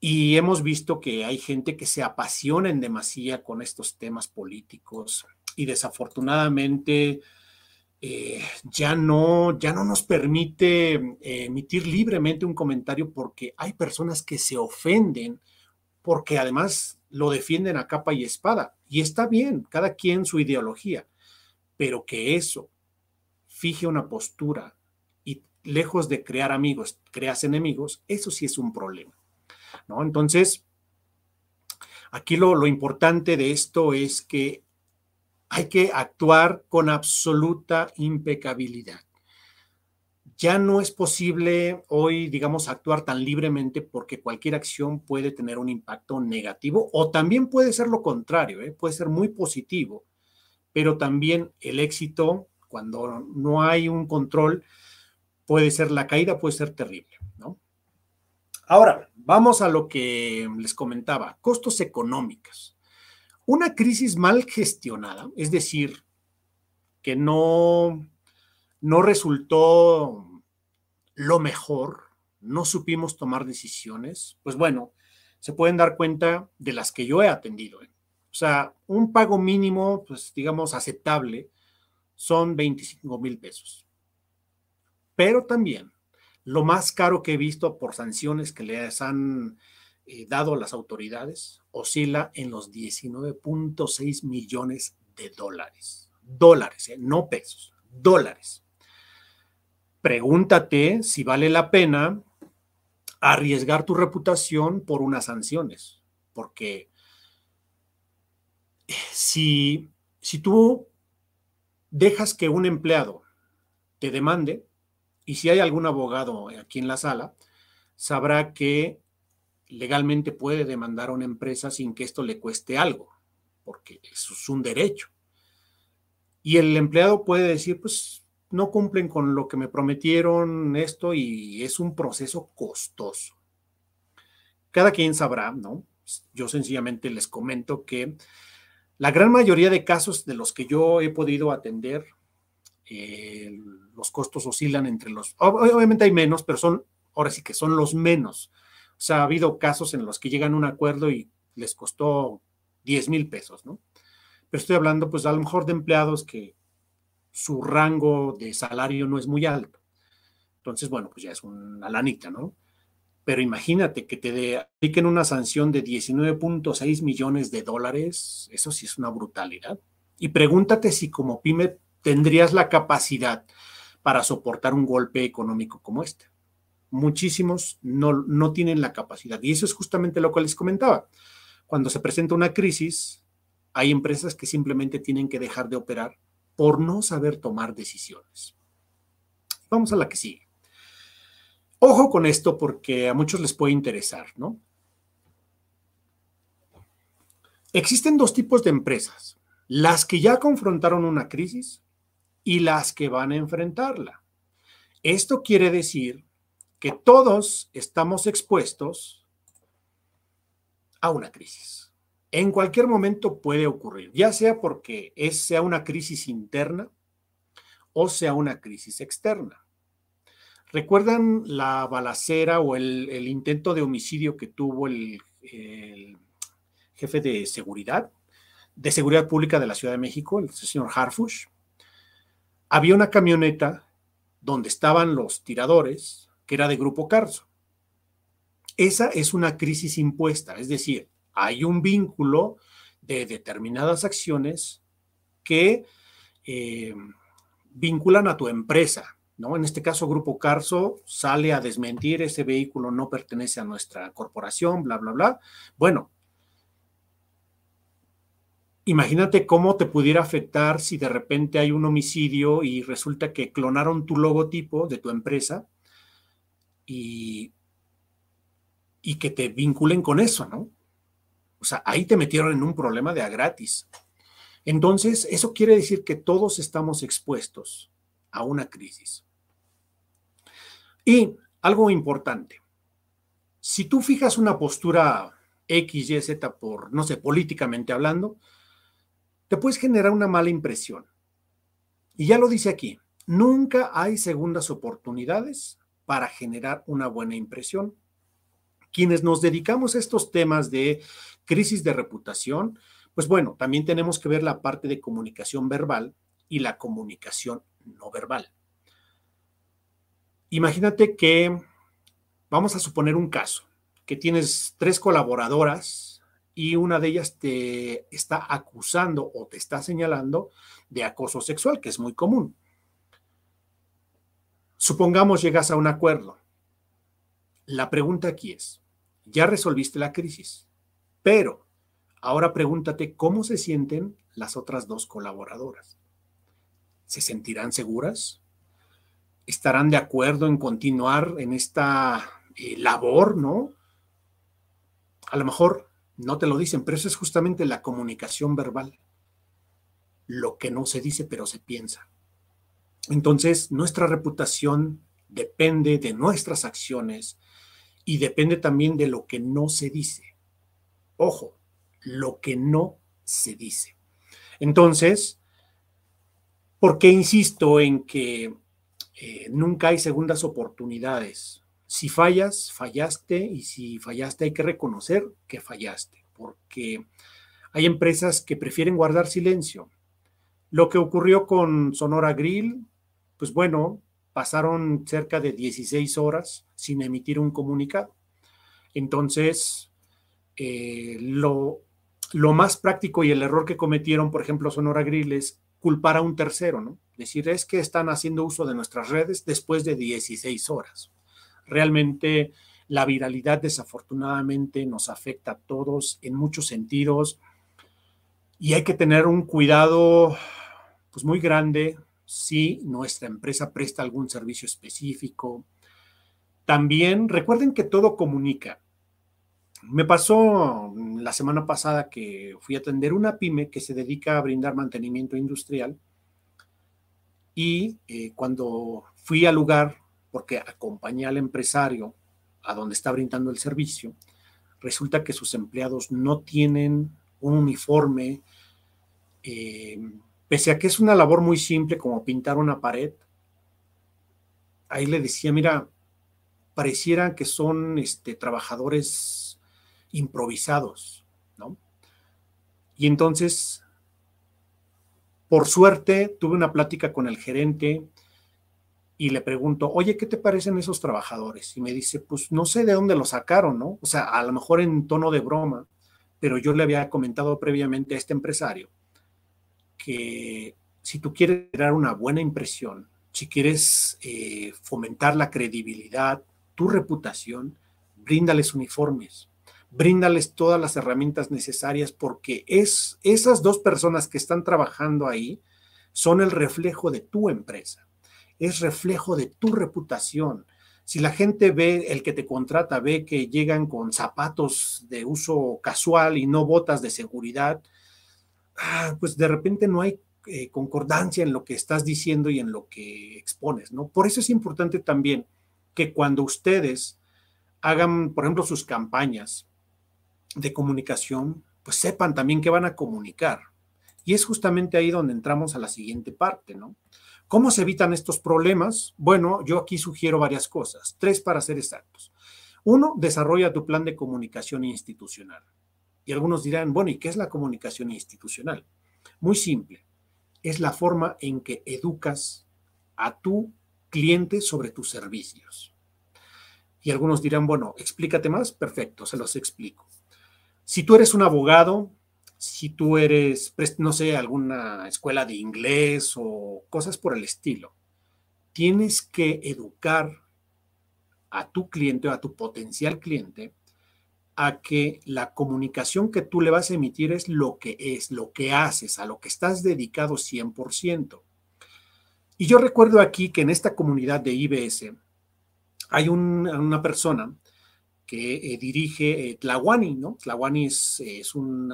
Speaker 3: y hemos visto que hay gente que se apasiona en demasía con estos temas políticos y desafortunadamente eh, ya, no, ya no nos permite eh, emitir libremente un comentario porque hay personas que se ofenden porque además lo defienden a capa y espada. Y está bien, cada quien su ideología, pero que eso fije una postura y lejos de crear amigos, creas enemigos, eso sí es un problema. ¿No? Entonces, aquí lo, importante de esto es que hay que actuar con absoluta impecabilidad. Ya no es posible hoy, digamos, actuar tan libremente porque cualquier acción puede tener un impacto negativo o también puede ser lo contrario, ¿eh? puede ser muy positivo, pero también el éxito, cuando no hay un control, puede ser la caída, puede ser terrible. Ahora, vamos a lo que les comentaba, costos económicos. Una crisis mal gestionada, es decir, que no, no resultó lo mejor, no supimos tomar decisiones, pues bueno, se pueden dar cuenta de las que yo he atendido. ¿eh? O sea, un pago mínimo, pues digamos, aceptable, son 25 mil pesos. Pero también lo más caro que he visto por sanciones que les han eh, dado las autoridades oscila en los 19.6 millones de dólares. Dólares, ¿eh? no pesos, dólares. Pregúntate si vale la pena arriesgar tu reputación por unas sanciones, porque si, si tú dejas que un empleado te demande, y si hay algún abogado aquí en la sala, sabrá que legalmente puede demandar a una empresa sin que esto le cueste algo, porque eso es un derecho. Y el empleado puede decir, pues no cumplen con lo que me prometieron esto y es un proceso costoso. Cada quien sabrá, ¿no? Yo sencillamente les comento que la gran mayoría de casos de los que yo he podido atender, eh, los costos oscilan entre los, obviamente hay menos, pero son, ahora sí que son los menos. O sea, ha habido casos en los que llegan a un acuerdo y les costó 10 mil pesos, ¿no? Pero estoy hablando, pues, a lo mejor de empleados que su rango de salario no es muy alto. Entonces, bueno, pues ya es una lanita, ¿no? Pero imagínate que te apliquen una sanción de 19.6 millones de dólares, eso sí es una brutalidad. Y pregúntate si como pyme tendrías la capacidad para soportar un golpe económico como este. Muchísimos no, no tienen la capacidad. Y eso es justamente lo que les comentaba. Cuando se presenta una crisis, hay empresas que simplemente tienen que dejar de operar por no saber tomar decisiones. Vamos a la que sigue. Ojo con esto porque a muchos les puede interesar, ¿no? Existen dos tipos de empresas, las que ya confrontaron una crisis y las que van a enfrentarla. Esto quiere decir que todos estamos expuestos a una crisis. En cualquier momento puede ocurrir, ya sea porque es, sea una crisis interna o sea una crisis externa. ¿Recuerdan la balacera o el, intento de homicidio que tuvo el, el, jefe de seguridad, de seguridad pública de la Ciudad de México, el señor Harfush? Había una camioneta donde estaban los tiradores, que era de Grupo Carso. Esa es una crisis impuesta, es decir, hay un vínculo de determinadas acciones que eh, vinculan a tu empresa, ¿no? En este caso, Grupo Carso sale a desmentir ese vehículo no pertenece a nuestra corporación, bla, bla, bla. Bueno, imagínate cómo te pudiera afectar si de repente hay un homicidio y resulta que clonaron tu logotipo de tu empresa y, y que te vinculen con eso, ¿no? O sea, ahí te metieron en un problema de a gratis. Entonces, eso quiere decir que todos estamos expuestos a una crisis. Y algo importante, si tú fijas una postura X, Y, Z por, no sé, políticamente hablando, te puedes generar una mala impresión. Y ya lo dice aquí, nunca hay segundas oportunidades para generar una buena impresión. Quienes nos dedicamos a estos temas de crisis de reputación, pues bueno, también tenemos que ver la parte de comunicación verbal y la comunicación no verbal. Imagínate que, vamos a suponer un caso, que tienes tres colaboradoras y una de ellas te está acusando o te está señalando de acoso sexual, que es muy común. Supongamos llegas a un acuerdo. La pregunta aquí es, ya resolviste la crisis, pero ahora pregúntate cómo se sienten las otras dos colaboradoras. ¿Se sentirán seguras? ¿Estarán de acuerdo en continuar en esta eh, labor, no? A lo mejor no te lo dicen, pero eso es justamente la comunicación verbal. Lo que no se dice, pero se piensa. Entonces, nuestra reputación depende de nuestras acciones y depende también de lo que no se dice. Ojo, lo que no se dice. Entonces, ¿por qué insisto en que eh, nunca hay segundas oportunidades? Si fallas, fallaste y si fallaste hay que reconocer que fallaste, porque hay empresas que prefieren guardar silencio. Lo que ocurrió con Sonora Grill, pues bueno, pasaron cerca de 16 horas sin emitir un comunicado. Entonces, eh, lo, lo más práctico y el error que cometieron, por ejemplo, Sonora Grill es culpar a un tercero, ¿no? Decir, es que están haciendo uso de nuestras redes después de 16 horas. Realmente la viralidad desafortunadamente nos afecta a todos en muchos sentidos y hay que tener un cuidado pues muy grande si nuestra empresa presta algún servicio específico. También recuerden que todo comunica. Me pasó la semana pasada que fui a atender una pyme que se dedica a brindar mantenimiento industrial y eh, cuando fui al lugar, porque acompañé al empresario a donde está brindando el servicio, resulta que sus empleados no tienen un uniforme, eh, pese a que es una labor muy simple como pintar una pared. Ahí le decía, mira, pareciera que son este, trabajadores improvisados, ¿no? Y entonces, por suerte, tuve una plática con el gerente y le pregunto, oye, ¿qué te parecen esos trabajadores? Y me dice, pues no sé de dónde lo sacaron, ¿no? O sea, a lo mejor en tono de broma, pero yo le había comentado previamente a este empresario que si tú quieres crear una buena impresión, si quieres eh, fomentar la credibilidad, tu reputación, bríndales uniformes, bríndales todas las herramientas necesarias porque es esas dos personas que están trabajando ahí son el reflejo de tu empresa, es reflejo de tu reputación. Si la gente ve, el que te contrata ve que llegan con zapatos de uso casual y no botas de seguridad, ah, pues de repente no hay eh, concordancia en lo que estás diciendo y en lo que expones, ¿no? Por eso es importante también que cuando ustedes hagan, por ejemplo, sus campañas de comunicación, pues sepan también qué van a comunicar. Y es justamente ahí donde entramos a la siguiente parte, ¿no? ¿Cómo se evitan estos problemas? Bueno, yo aquí sugiero varias cosas, tres para ser exactos. Uno, desarrolla tu plan de comunicación institucional. Y algunos dirán, bueno, ¿y qué es la comunicación institucional? Muy simple es la forma en que educas a tu cliente sobre tus servicios. Y algunos dirán, bueno, explícate más, perfecto, se los explico. Si tú eres un abogado, si tú eres, no sé, alguna escuela de inglés o cosas por el estilo, tienes que educar a tu cliente o a tu potencial cliente a que la comunicación que tú le vas a emitir es lo que es, lo que haces, a lo que estás dedicado 100%. Y yo recuerdo aquí que en esta comunidad de IBS hay una persona que eh, dirige eh, Tlahuani, ¿no? Tlahuani es, un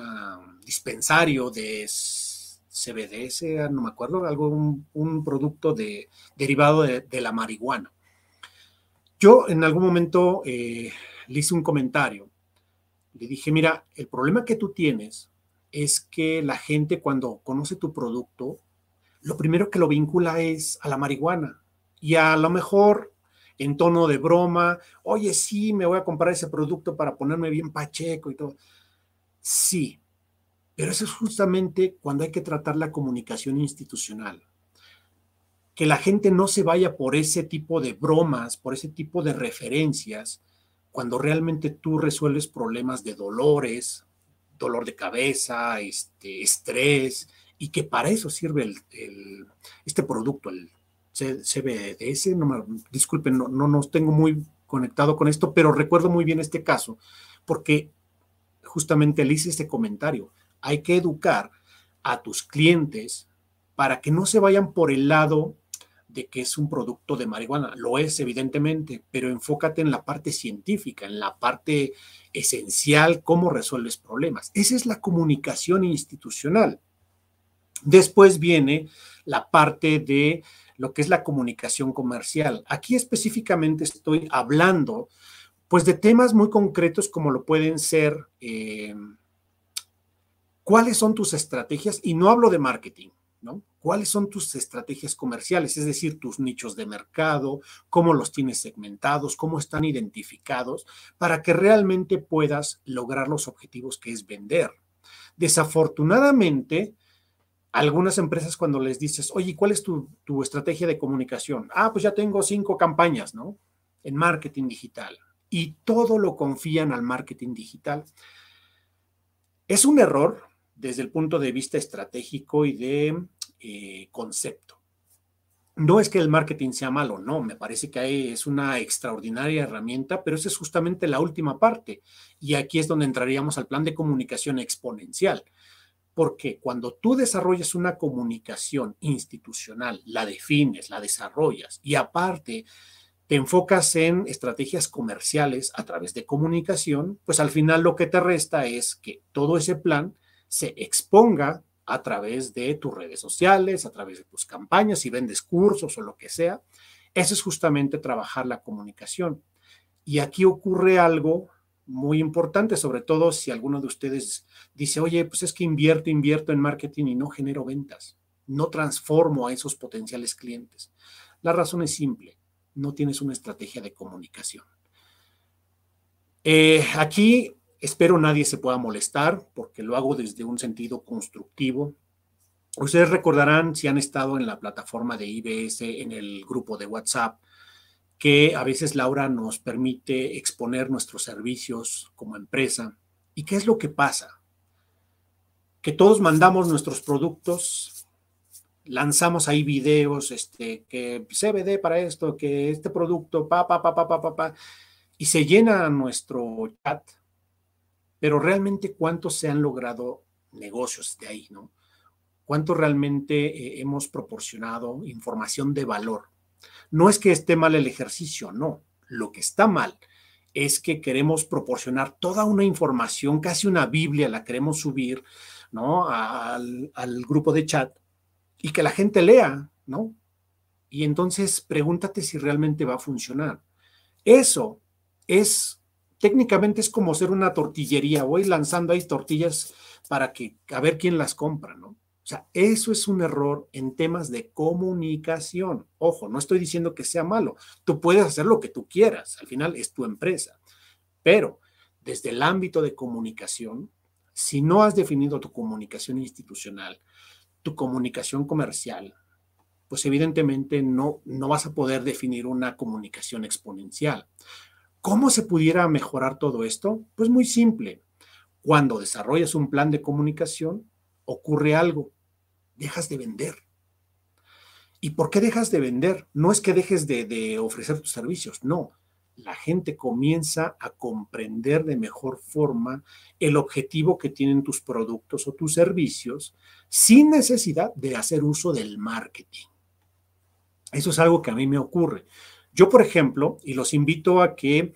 Speaker 3: dispensario de CBDS, no me acuerdo, algo, un, producto de, derivado de, la marihuana. Yo en algún momento eh, le hice un comentario le dije, mira, el problema que tú tienes es que la gente cuando conoce tu producto, lo primero que lo vincula es a la marihuana. Y a lo mejor en tono de broma, oye, sí, me voy a comprar ese producto para ponerme bien pacheco y todo. Sí, pero eso es justamente cuando hay que tratar la comunicación institucional. Que la gente no se vaya por ese tipo de bromas, por ese tipo de referencias, cuando realmente tú resuelves problemas de dolores, dolor de cabeza, este, estrés, y que para eso sirve el, este producto, el No me, disculpen, no, no nos tengo muy conectado con esto, pero recuerdo muy bien este caso, porque justamente le hice este comentario, hay que educar a tus clientes para que no se vayan por el lado de que es un producto de marihuana. Lo es, evidentemente, pero enfócate en la parte científica, en la parte esencial, cómo resuelves problemas. Esa es la comunicación institucional. Después viene la parte de lo que es la comunicación comercial. Aquí específicamente estoy hablando pues de temas muy concretos como lo pueden ser eh, cuáles son tus estrategias y no hablo de marketing, ¿Cuáles son tus estrategias comerciales? Es decir, tus nichos de mercado, cómo los tienes segmentados, cómo están identificados, para que realmente puedas lograr los objetivos que es vender. Desafortunadamente, algunas empresas cuando les dices, oye, ¿cuál es tu, estrategia de comunicación? Ah, pues ya tengo cinco campañas, ¿no? En marketing digital. Y todo lo confían al marketing digital. Es un error desde el punto de vista estratégico y de eh, concepto. No es que el marketing sea malo, no, me parece que es una extraordinaria herramienta, pero esa es justamente la última parte. Y aquí es donde entraríamos al plan de comunicación exponencial. Porque cuando tú desarrollas una comunicación institucional, la defines, la desarrollas y aparte te enfocas en estrategias comerciales a través de comunicación, pues al final lo que te resta es que todo ese plan se exponga a través de tus redes sociales, a través de tus campañas, si vendes cursos o lo que sea. Eso es justamente trabajar la comunicación. Y aquí ocurre algo muy importante, sobre todo si alguno de ustedes dice, oye, pues es que invierto, invierto en marketing y no genero ventas, no transformo a esos potenciales clientes. La razón es simple, no tienes una estrategia de comunicación. Eh, aquí Espero nadie se pueda molestar porque lo hago desde un sentido constructivo. Ustedes recordarán si han estado en la plataforma de IBS, en el grupo de WhatsApp, que a veces Laura nos permite exponer nuestros servicios como empresa. ¿Y qué es lo que pasa? Que todos mandamos nuestros productos lanzamos ahí videos, este, que CBD para esto, que este producto, pa, pa, pa, pa, pa, pa, pa, y se llena nuestro chat, pero realmente cuántos se han logrado negocios de ahí, ¿no? ¿Cuánto realmente eh, hemos proporcionado información de valor? No es que esté mal el ejercicio, no. Lo que está mal es que queremos proporcionar toda una información, casi una Biblia, la queremos subir, ¿no? Al, al grupo de chat y que la gente lea, ¿no? Y entonces pregúntate si realmente va a funcionar. Eso es, técnicamente es como ser una tortillería, voy lanzando ahí tortillas para que, a ver quién las compra, ¿no? O sea, eso es un error en temas de comunicación. Ojo, no estoy diciendo que sea malo. Tú puedes hacer lo que tú quieras. Al final es tu empresa. Pero desde el ámbito de comunicación, si no has definido tu comunicación institucional, tu comunicación comercial, pues evidentemente no, no vas a poder definir una comunicación exponencial. ¿Cómo se pudiera mejorar todo esto? Pues muy simple. Cuando desarrollas un plan de comunicación, ocurre algo. Dejas de vender. ¿Y por qué dejas de vender? No es que dejes de, de ofrecer tus servicios, no la gente comienza a comprender de mejor forma el objetivo que tienen tus productos o tus servicios sin necesidad de hacer uso del marketing. Eso es algo que a mí me ocurre. Yo, por ejemplo, y los invito a que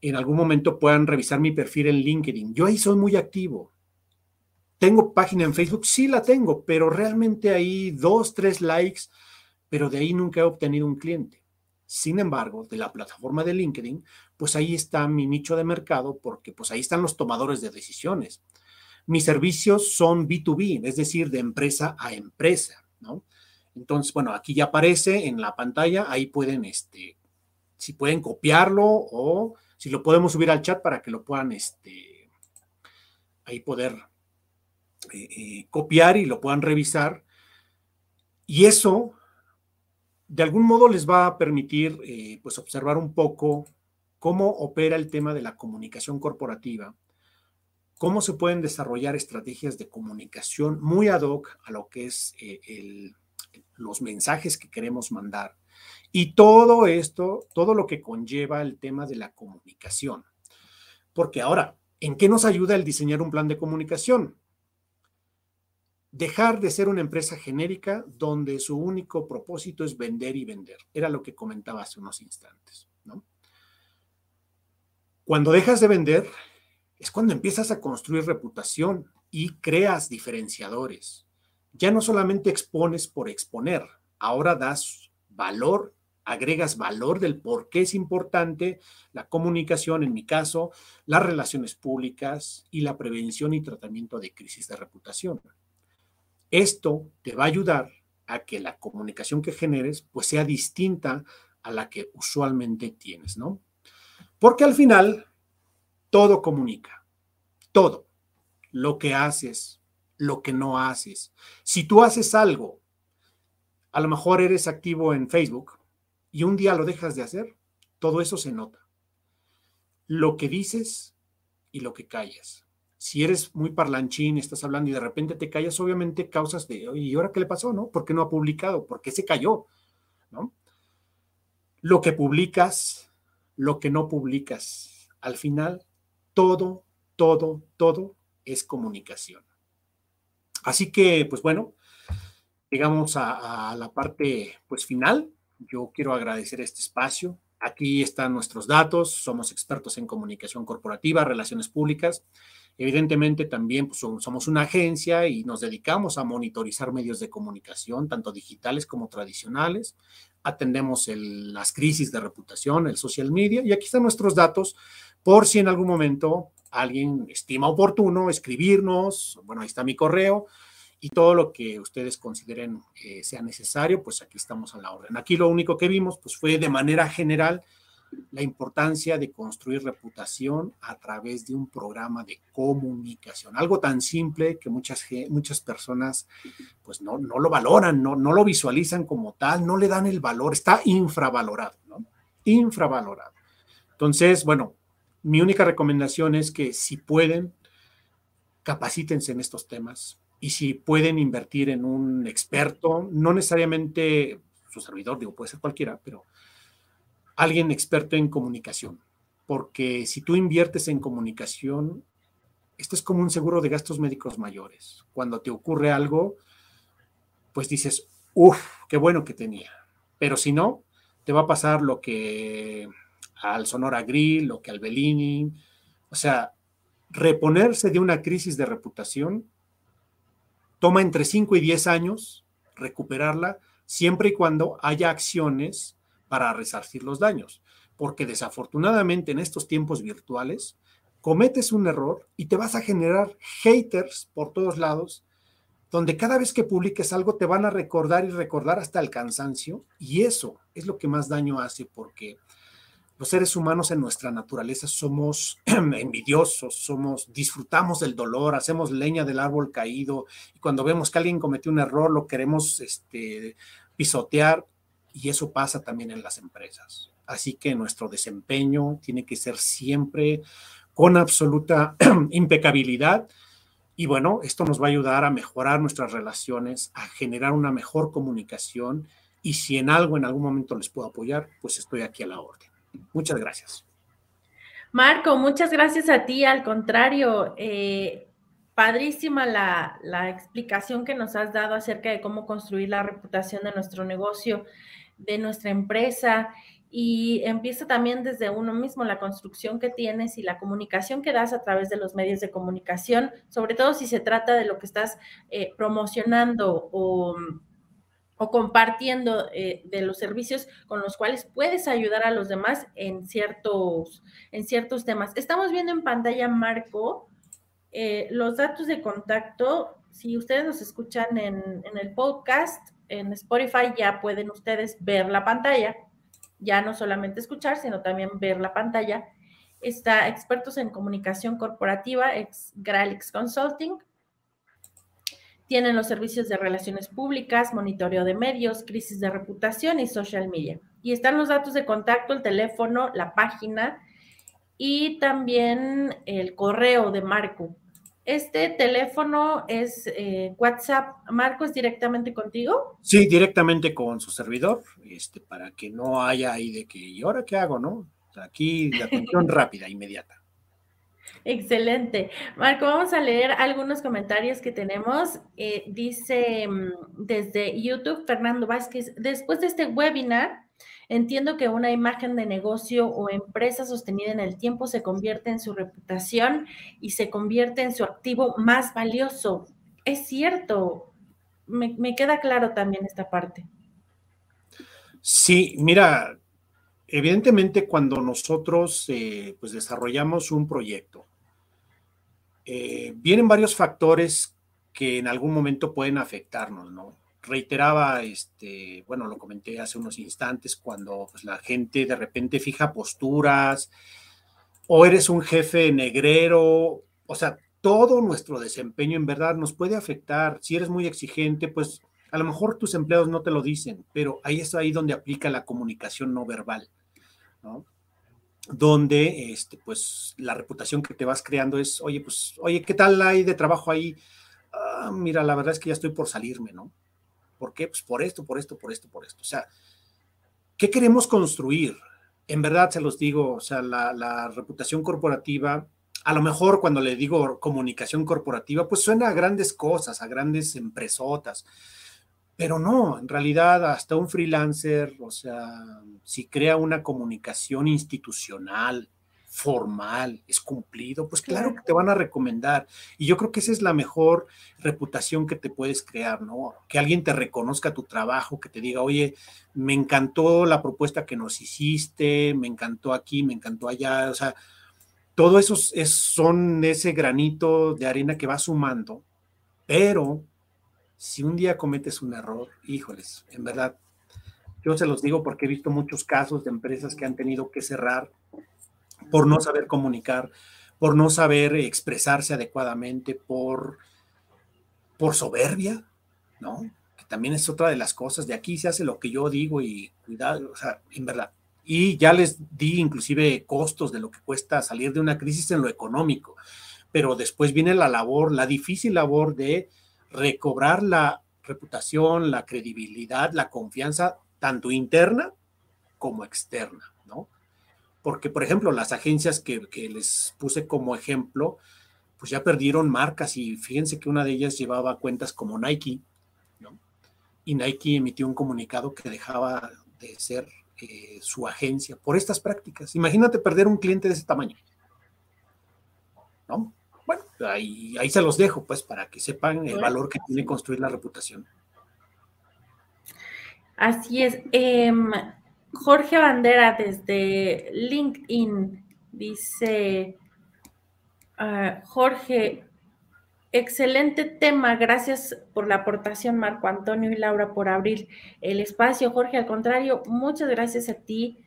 Speaker 3: en algún momento puedan revisar mi perfil en LinkedIn. Yo ahí soy muy activo. ¿Tengo página en Facebook? Sí la tengo, pero realmente ahí dos, tres likes, pero de ahí nunca he obtenido un cliente. Sin embargo, de la plataforma de LinkedIn, pues ahí está mi nicho de mercado porque pues ahí están los tomadores de decisiones. Mis servicios son B2B, es decir, de empresa a empresa, ¿no? Entonces, bueno, aquí ya aparece en la pantalla, ahí pueden, este, si pueden copiarlo o si lo podemos subir al chat para que lo puedan, este, ahí poder eh, eh, copiar y lo puedan revisar. Y eso de algún modo les va a permitir eh, pues observar un poco cómo opera el tema de la comunicación corporativa, cómo se pueden desarrollar estrategias de comunicación muy ad hoc a lo que es los mensajes que queremos mandar y todo esto, todo lo que conlleva el tema de la comunicación. Porque ahora, ¿en qué nos ayuda el diseñar un plan de comunicación? Dejar de ser una empresa genérica donde su único propósito es vender y vender. Era lo que comentaba hace unos instantes. ¿no? Cuando dejas de vender, es cuando empiezas a construir reputación y creas diferenciadores. Ya no solamente expones por exponer, ahora das valor, agregas valor del por qué es importante la comunicación, en mi caso, las relaciones públicas y la prevención y tratamiento de crisis de reputación. Esto te va a ayudar a que la comunicación que generes pues sea distinta a la que usualmente tienes, ¿no? Porque al final todo comunica, todo, lo que haces, lo que no haces. Si tú haces algo, a lo mejor eres activo en Facebook y un día lo dejas de hacer, todo eso se nota. Lo que dices y lo que callas si eres muy parlanchín, estás hablando y de repente te callas, obviamente causas de, ¿y ahora qué le pasó? ¿No? ¿Por qué no ha publicado? ¿Por qué se cayó? ¿No? Lo que publicas, lo que no publicas, al final, todo, todo, todo es comunicación. Así que, pues bueno, llegamos a, la parte, pues final. Yo quiero agradecer este espacio. Aquí están nuestros datos. Somos expertos en comunicación corporativa, relaciones públicas. Evidentemente también pues, somos una agencia y nos dedicamos a monitorizar medios de comunicación, tanto digitales como tradicionales. Atendemos las crisis de reputación, el social media y aquí están nuestros datos por si en algún momento alguien estima oportuno escribirnos. Bueno, ahí está mi correo y todo lo que ustedes consideren eh, sea necesario, pues aquí estamos a la orden. Aquí lo único que vimos pues fue de manera general la importancia de construir reputación a través de un programa de comunicación. Algo tan simple que muchas, muchas personas pues no, no lo valoran, no, no lo visualizan como tal, no le dan el valor, está infravalorado, ¿no? Infravalorado. Entonces, bueno, mi única recomendación es que si pueden, capacítense en estos temas, y si pueden invertir en un experto, no necesariamente su servidor, digo, puede ser cualquiera, pero alguien experto en comunicación, porque si tú inviertes en comunicación, esto es como un seguro de gastos médicos mayores. Cuando te ocurre algo, pues dices, uff, qué bueno que tenía. Pero si no, te va a pasar lo que al Sonora Grill, lo que al Bellini. O sea, reponerse de una crisis de reputación toma entre 5 y 10 años recuperarla, siempre y cuando haya acciones para resarcir los daños. Porque desafortunadamente en estos tiempos virtuales, cometes un error y te vas a generar haters por todos lados, donde cada vez que publiques algo te van a recordar y recordar hasta el cansancio, y eso es lo que más daño hace, porque los seres humanos en nuestra naturaleza somos envidiosos, somos, disfrutamos del dolor, hacemos leña del árbol caído, y cuando vemos que alguien cometió un error, lo queremos este, pisotear, y eso pasa también en las empresas. Así que nuestro desempeño tiene que ser siempre con absoluta impecabilidad. Y bueno, esto nos va a ayudar a mejorar nuestras relaciones, a generar una mejor comunicación. Y si en algo en algún momento les puedo apoyar, pues estoy aquí a la orden. Muchas gracias.
Speaker 1: Marco, muchas gracias a ti. Al contrario, eh, padrísima la, la explicación que nos has dado acerca de cómo construir la reputación de nuestro negocio, de nuestra empresa y empieza también desde uno mismo, la construcción que tienes y la comunicación que das a través de los medios de comunicación, sobre todo si se trata de lo que estás eh, promocionando o, compartiendo eh, de los servicios con los cuales puedes ayudar a los demás en ciertos, en ciertos temas. Estamos viendo en pantalla, Marco, eh, los datos de contacto. Si ustedes nos escuchan en, el podcast, en Spotify, ya pueden ustedes ver la pantalla ya no solamente escuchar, sino también ver la pantalla. Está expertos en comunicación corporativa, ex Gralix Consulting. Tienen los servicios de relaciones públicas, monitoreo de medios, crisis de reputación y social media. Y están los datos de contacto, el teléfono, la página y también el correo de Marco. Este teléfono es eh, WhatsApp. Marco, ¿es directamente contigo?
Speaker 3: Sí, directamente con su servidor, este, para que no haya ahí de que, ¿y ahora qué hago, no? Aquí la atención rápida, inmediata.
Speaker 1: Excelente. Marco, vamos a leer algunos comentarios que tenemos. Eh, dice mm, desde YouTube Fernando Vázquez, después de este webinar, Entiendo que una imagen de negocio o empresa sostenida en el tiempo se convierte en su reputación y se convierte en su activo más valioso. Es cierto, me, queda claro también esta parte.
Speaker 3: Sí, mira, evidentemente cuando nosotros eh, pues desarrollamos un proyecto, eh, vienen varios factores que en algún momento pueden afectarnos, ¿no? Reiteraba, este, bueno, lo comenté hace unos instantes, cuando pues, la gente de repente fija posturas, o eres un jefe negrero, o sea, todo nuestro desempeño en verdad nos puede afectar. Si eres muy exigente, pues a lo mejor tus empleados no te lo dicen, pero ahí es ahí donde aplica la comunicación no verbal, ¿no? Donde, este, pues, la reputación que te vas creando es, oye, pues, oye, ¿qué tal hay de trabajo ahí? Ah, mira, la verdad es que ya estoy por salirme, ¿no? ¿Por qué? Pues por esto, por esto, por esto, por esto. O sea, ¿qué queremos construir? En verdad se los digo, o sea, la, reputación corporativa, a lo mejor cuando le digo comunicación corporativa, pues suena a grandes cosas, a grandes empresotas, pero no, en realidad hasta un freelancer, o sea, si crea una comunicación institucional, formal, es cumplido, pues claro que te van a recomendar. Y yo creo que esa es la mejor reputación que te puedes crear, ¿no? Que alguien te reconozca tu trabajo, que te diga, oye, me encantó la propuesta que nos hiciste, me encantó aquí, me encantó allá, o sea, todo eso es, son ese granito de arena que va sumando, pero si un día cometes un error, híjoles, en verdad, yo se los digo porque he visto muchos casos de empresas que han tenido que cerrar por no saber comunicar, por no saber expresarse adecuadamente, por, por soberbia, ¿no? Que también es otra de las cosas. De aquí se hace lo que yo digo y cuidado, o sea, en verdad. Y ya les di inclusive costos de lo que cuesta salir de una crisis en lo económico, pero después viene la labor, la difícil labor de recobrar la reputación, la credibilidad, la confianza, tanto interna como externa. Porque, por ejemplo, las agencias que, les puse como ejemplo, pues ya perdieron marcas y fíjense que una de ellas llevaba cuentas como Nike, ¿no? Y Nike emitió un comunicado que dejaba de ser eh, su agencia por estas prácticas. Imagínate perder un cliente de ese tamaño, ¿no? Bueno, ahí, ahí se los dejo, pues, para que sepan el valor que tiene construir la reputación.
Speaker 1: Así es. Em, Jorge Bandera desde LinkedIn dice, ah, Jorge, excelente tema, gracias por la aportación Marco Antonio y Laura por abrir el espacio. Jorge, al contrario, muchas gracias a ti.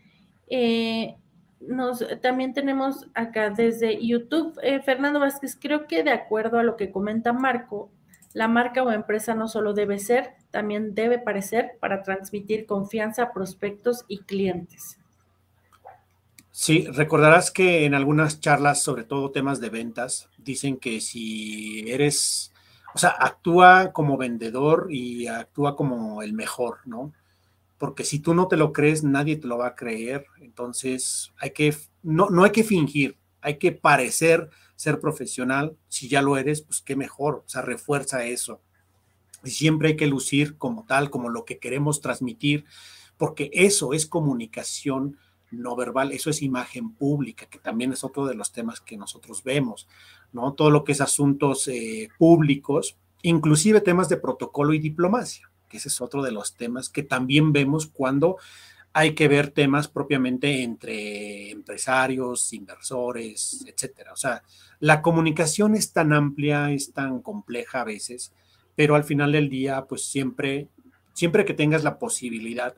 Speaker 1: Eh, nos, también tenemos acá desde YouTube, eh, Fernando Vázquez, creo que de acuerdo a lo que comenta Marco, la marca o empresa no solo debe ser, también debe parecer para transmitir confianza a prospectos y clientes.
Speaker 3: Sí, recordarás que en algunas charlas, sobre todo temas de ventas, dicen que si eres, o sea, actúa como vendedor y actúa como el mejor, ¿no? porque si tú no te lo crees, nadie te lo va a creer. Entonces, hay que, no, no hay que fingir, hay que parecer ser profesional. Si ya lo eres, pues qué mejor, o sea, refuerza eso. Y siempre hay que lucir como tal, como lo que queremos transmitir, porque eso es comunicación no verbal, eso es imagen pública, que también es otro de los temas que nosotros vemos, ¿no? Todo lo que es asuntos eh, públicos, inclusive temas de protocolo y diplomacia que ese es otro de los temas que también vemos cuando hay que ver temas propiamente entre empresarios, inversores, etcétera. O sea, la comunicación es tan amplia, es tan compleja a veces, pero al final del día, pues siempre, siempre que tengas la posibilidad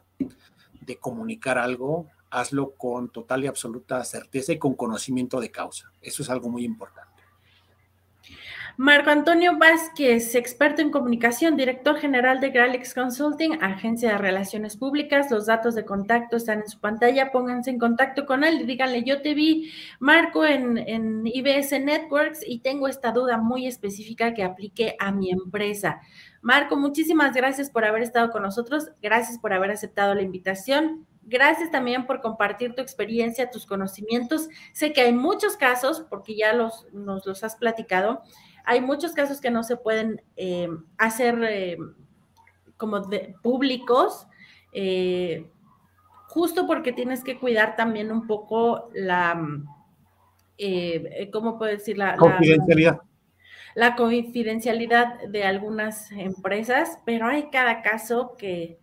Speaker 3: de comunicar algo, hazlo con total y absoluta certeza y con conocimiento de causa. Eso es algo muy importante.
Speaker 1: Marco Antonio Vázquez, experto en comunicación, director general de Gralex Consulting, agencia de relaciones públicas. Los datos de contacto están en su pantalla. Pónganse en contacto con él y díganle, yo te vi, Marco, en, en IBS Networks y tengo esta duda muy específica que aplique a mi empresa. Marco, muchísimas gracias por haber estado con nosotros. Gracias por haber aceptado la invitación. Gracias también por compartir tu experiencia, tus conocimientos. Sé que hay muchos casos, porque ya los, nos los has platicado, hay muchos casos que no se pueden eh, hacer eh, como de, públicos, eh, justo porque tienes que cuidar también un poco la, ¿cómo puedo decir? La
Speaker 3: confidencialidad.
Speaker 1: La, confidencialidad de algunas empresas, pero hay cada caso que...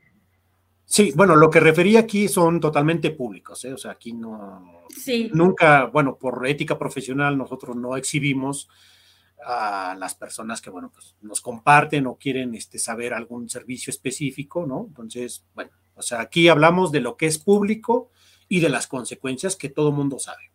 Speaker 3: Sí, bueno, lo que refería aquí son totalmente públicos, o sea, aquí no... Sí. Nunca, bueno, por ética profesional nosotros no exhibimos a las personas que, bueno, pues nos comparten o quieren este, saber algún servicio específico, ¿no? Entonces, bueno, o sea, aquí hablamos de lo que es público y de las consecuencias que todo mundo sabe.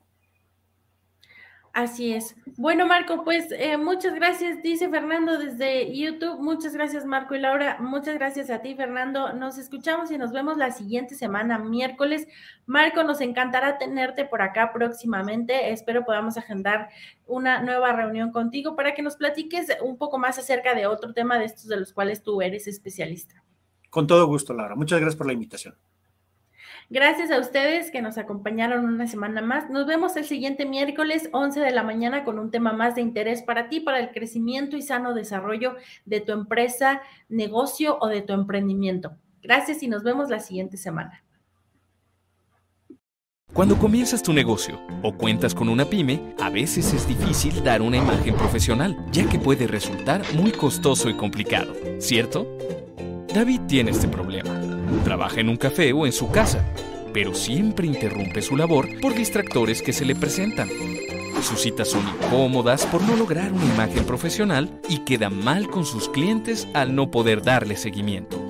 Speaker 1: Así es. Bueno, Marco, pues eh, muchas gracias, dice Fernando desde YouTube. Muchas gracias, Marco y Laura. Muchas gracias a ti, Fernando. Nos escuchamos y nos vemos la siguiente semana, miércoles. Marco, nos encantará tenerte por acá próximamente. Espero podamos agendar una nueva reunión contigo para que nos platiques un poco más acerca de otro tema de estos de los cuales tú eres especialista.
Speaker 3: Con todo gusto, Laura. Muchas gracias por la invitación.
Speaker 1: Gracias a ustedes que nos acompañaron una semana más. Nos vemos el siguiente miércoles 11 de la mañana con un tema más de interés para ti, para el crecimiento y sano desarrollo de tu empresa, negocio o de tu emprendimiento. Gracias y nos vemos la siguiente semana.
Speaker 2: Cuando comienzas tu negocio o cuentas con una pyme, a veces es difícil dar una imagen profesional, ya que puede resultar muy costoso y complicado, ¿cierto? David tiene este problema Trabaja en un café o en su casa, pero siempre interrumpe su labor por distractores que se le presentan. Sus citas son incómodas por no lograr una imagen profesional y queda mal con sus clientes al no poder darle seguimiento.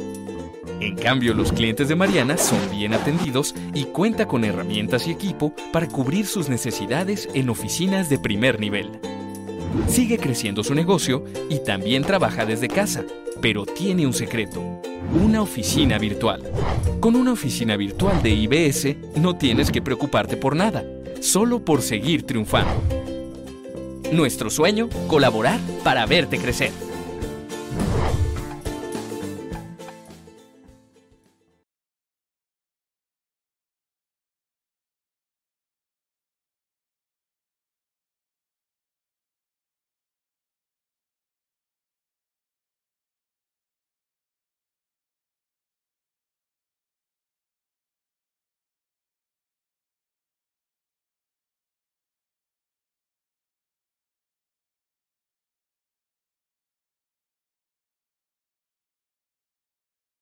Speaker 2: En cambio, los clientes de Mariana son bien atendidos y cuenta con herramientas y equipo para cubrir sus necesidades en oficinas de primer nivel. Sigue creciendo su negocio y también trabaja desde casa, pero tiene un secreto una oficina virtual. Con una oficina virtual de IBS no tienes que preocuparte por nada, solo por seguir triunfando. Nuestro sueño, colaborar para verte crecer.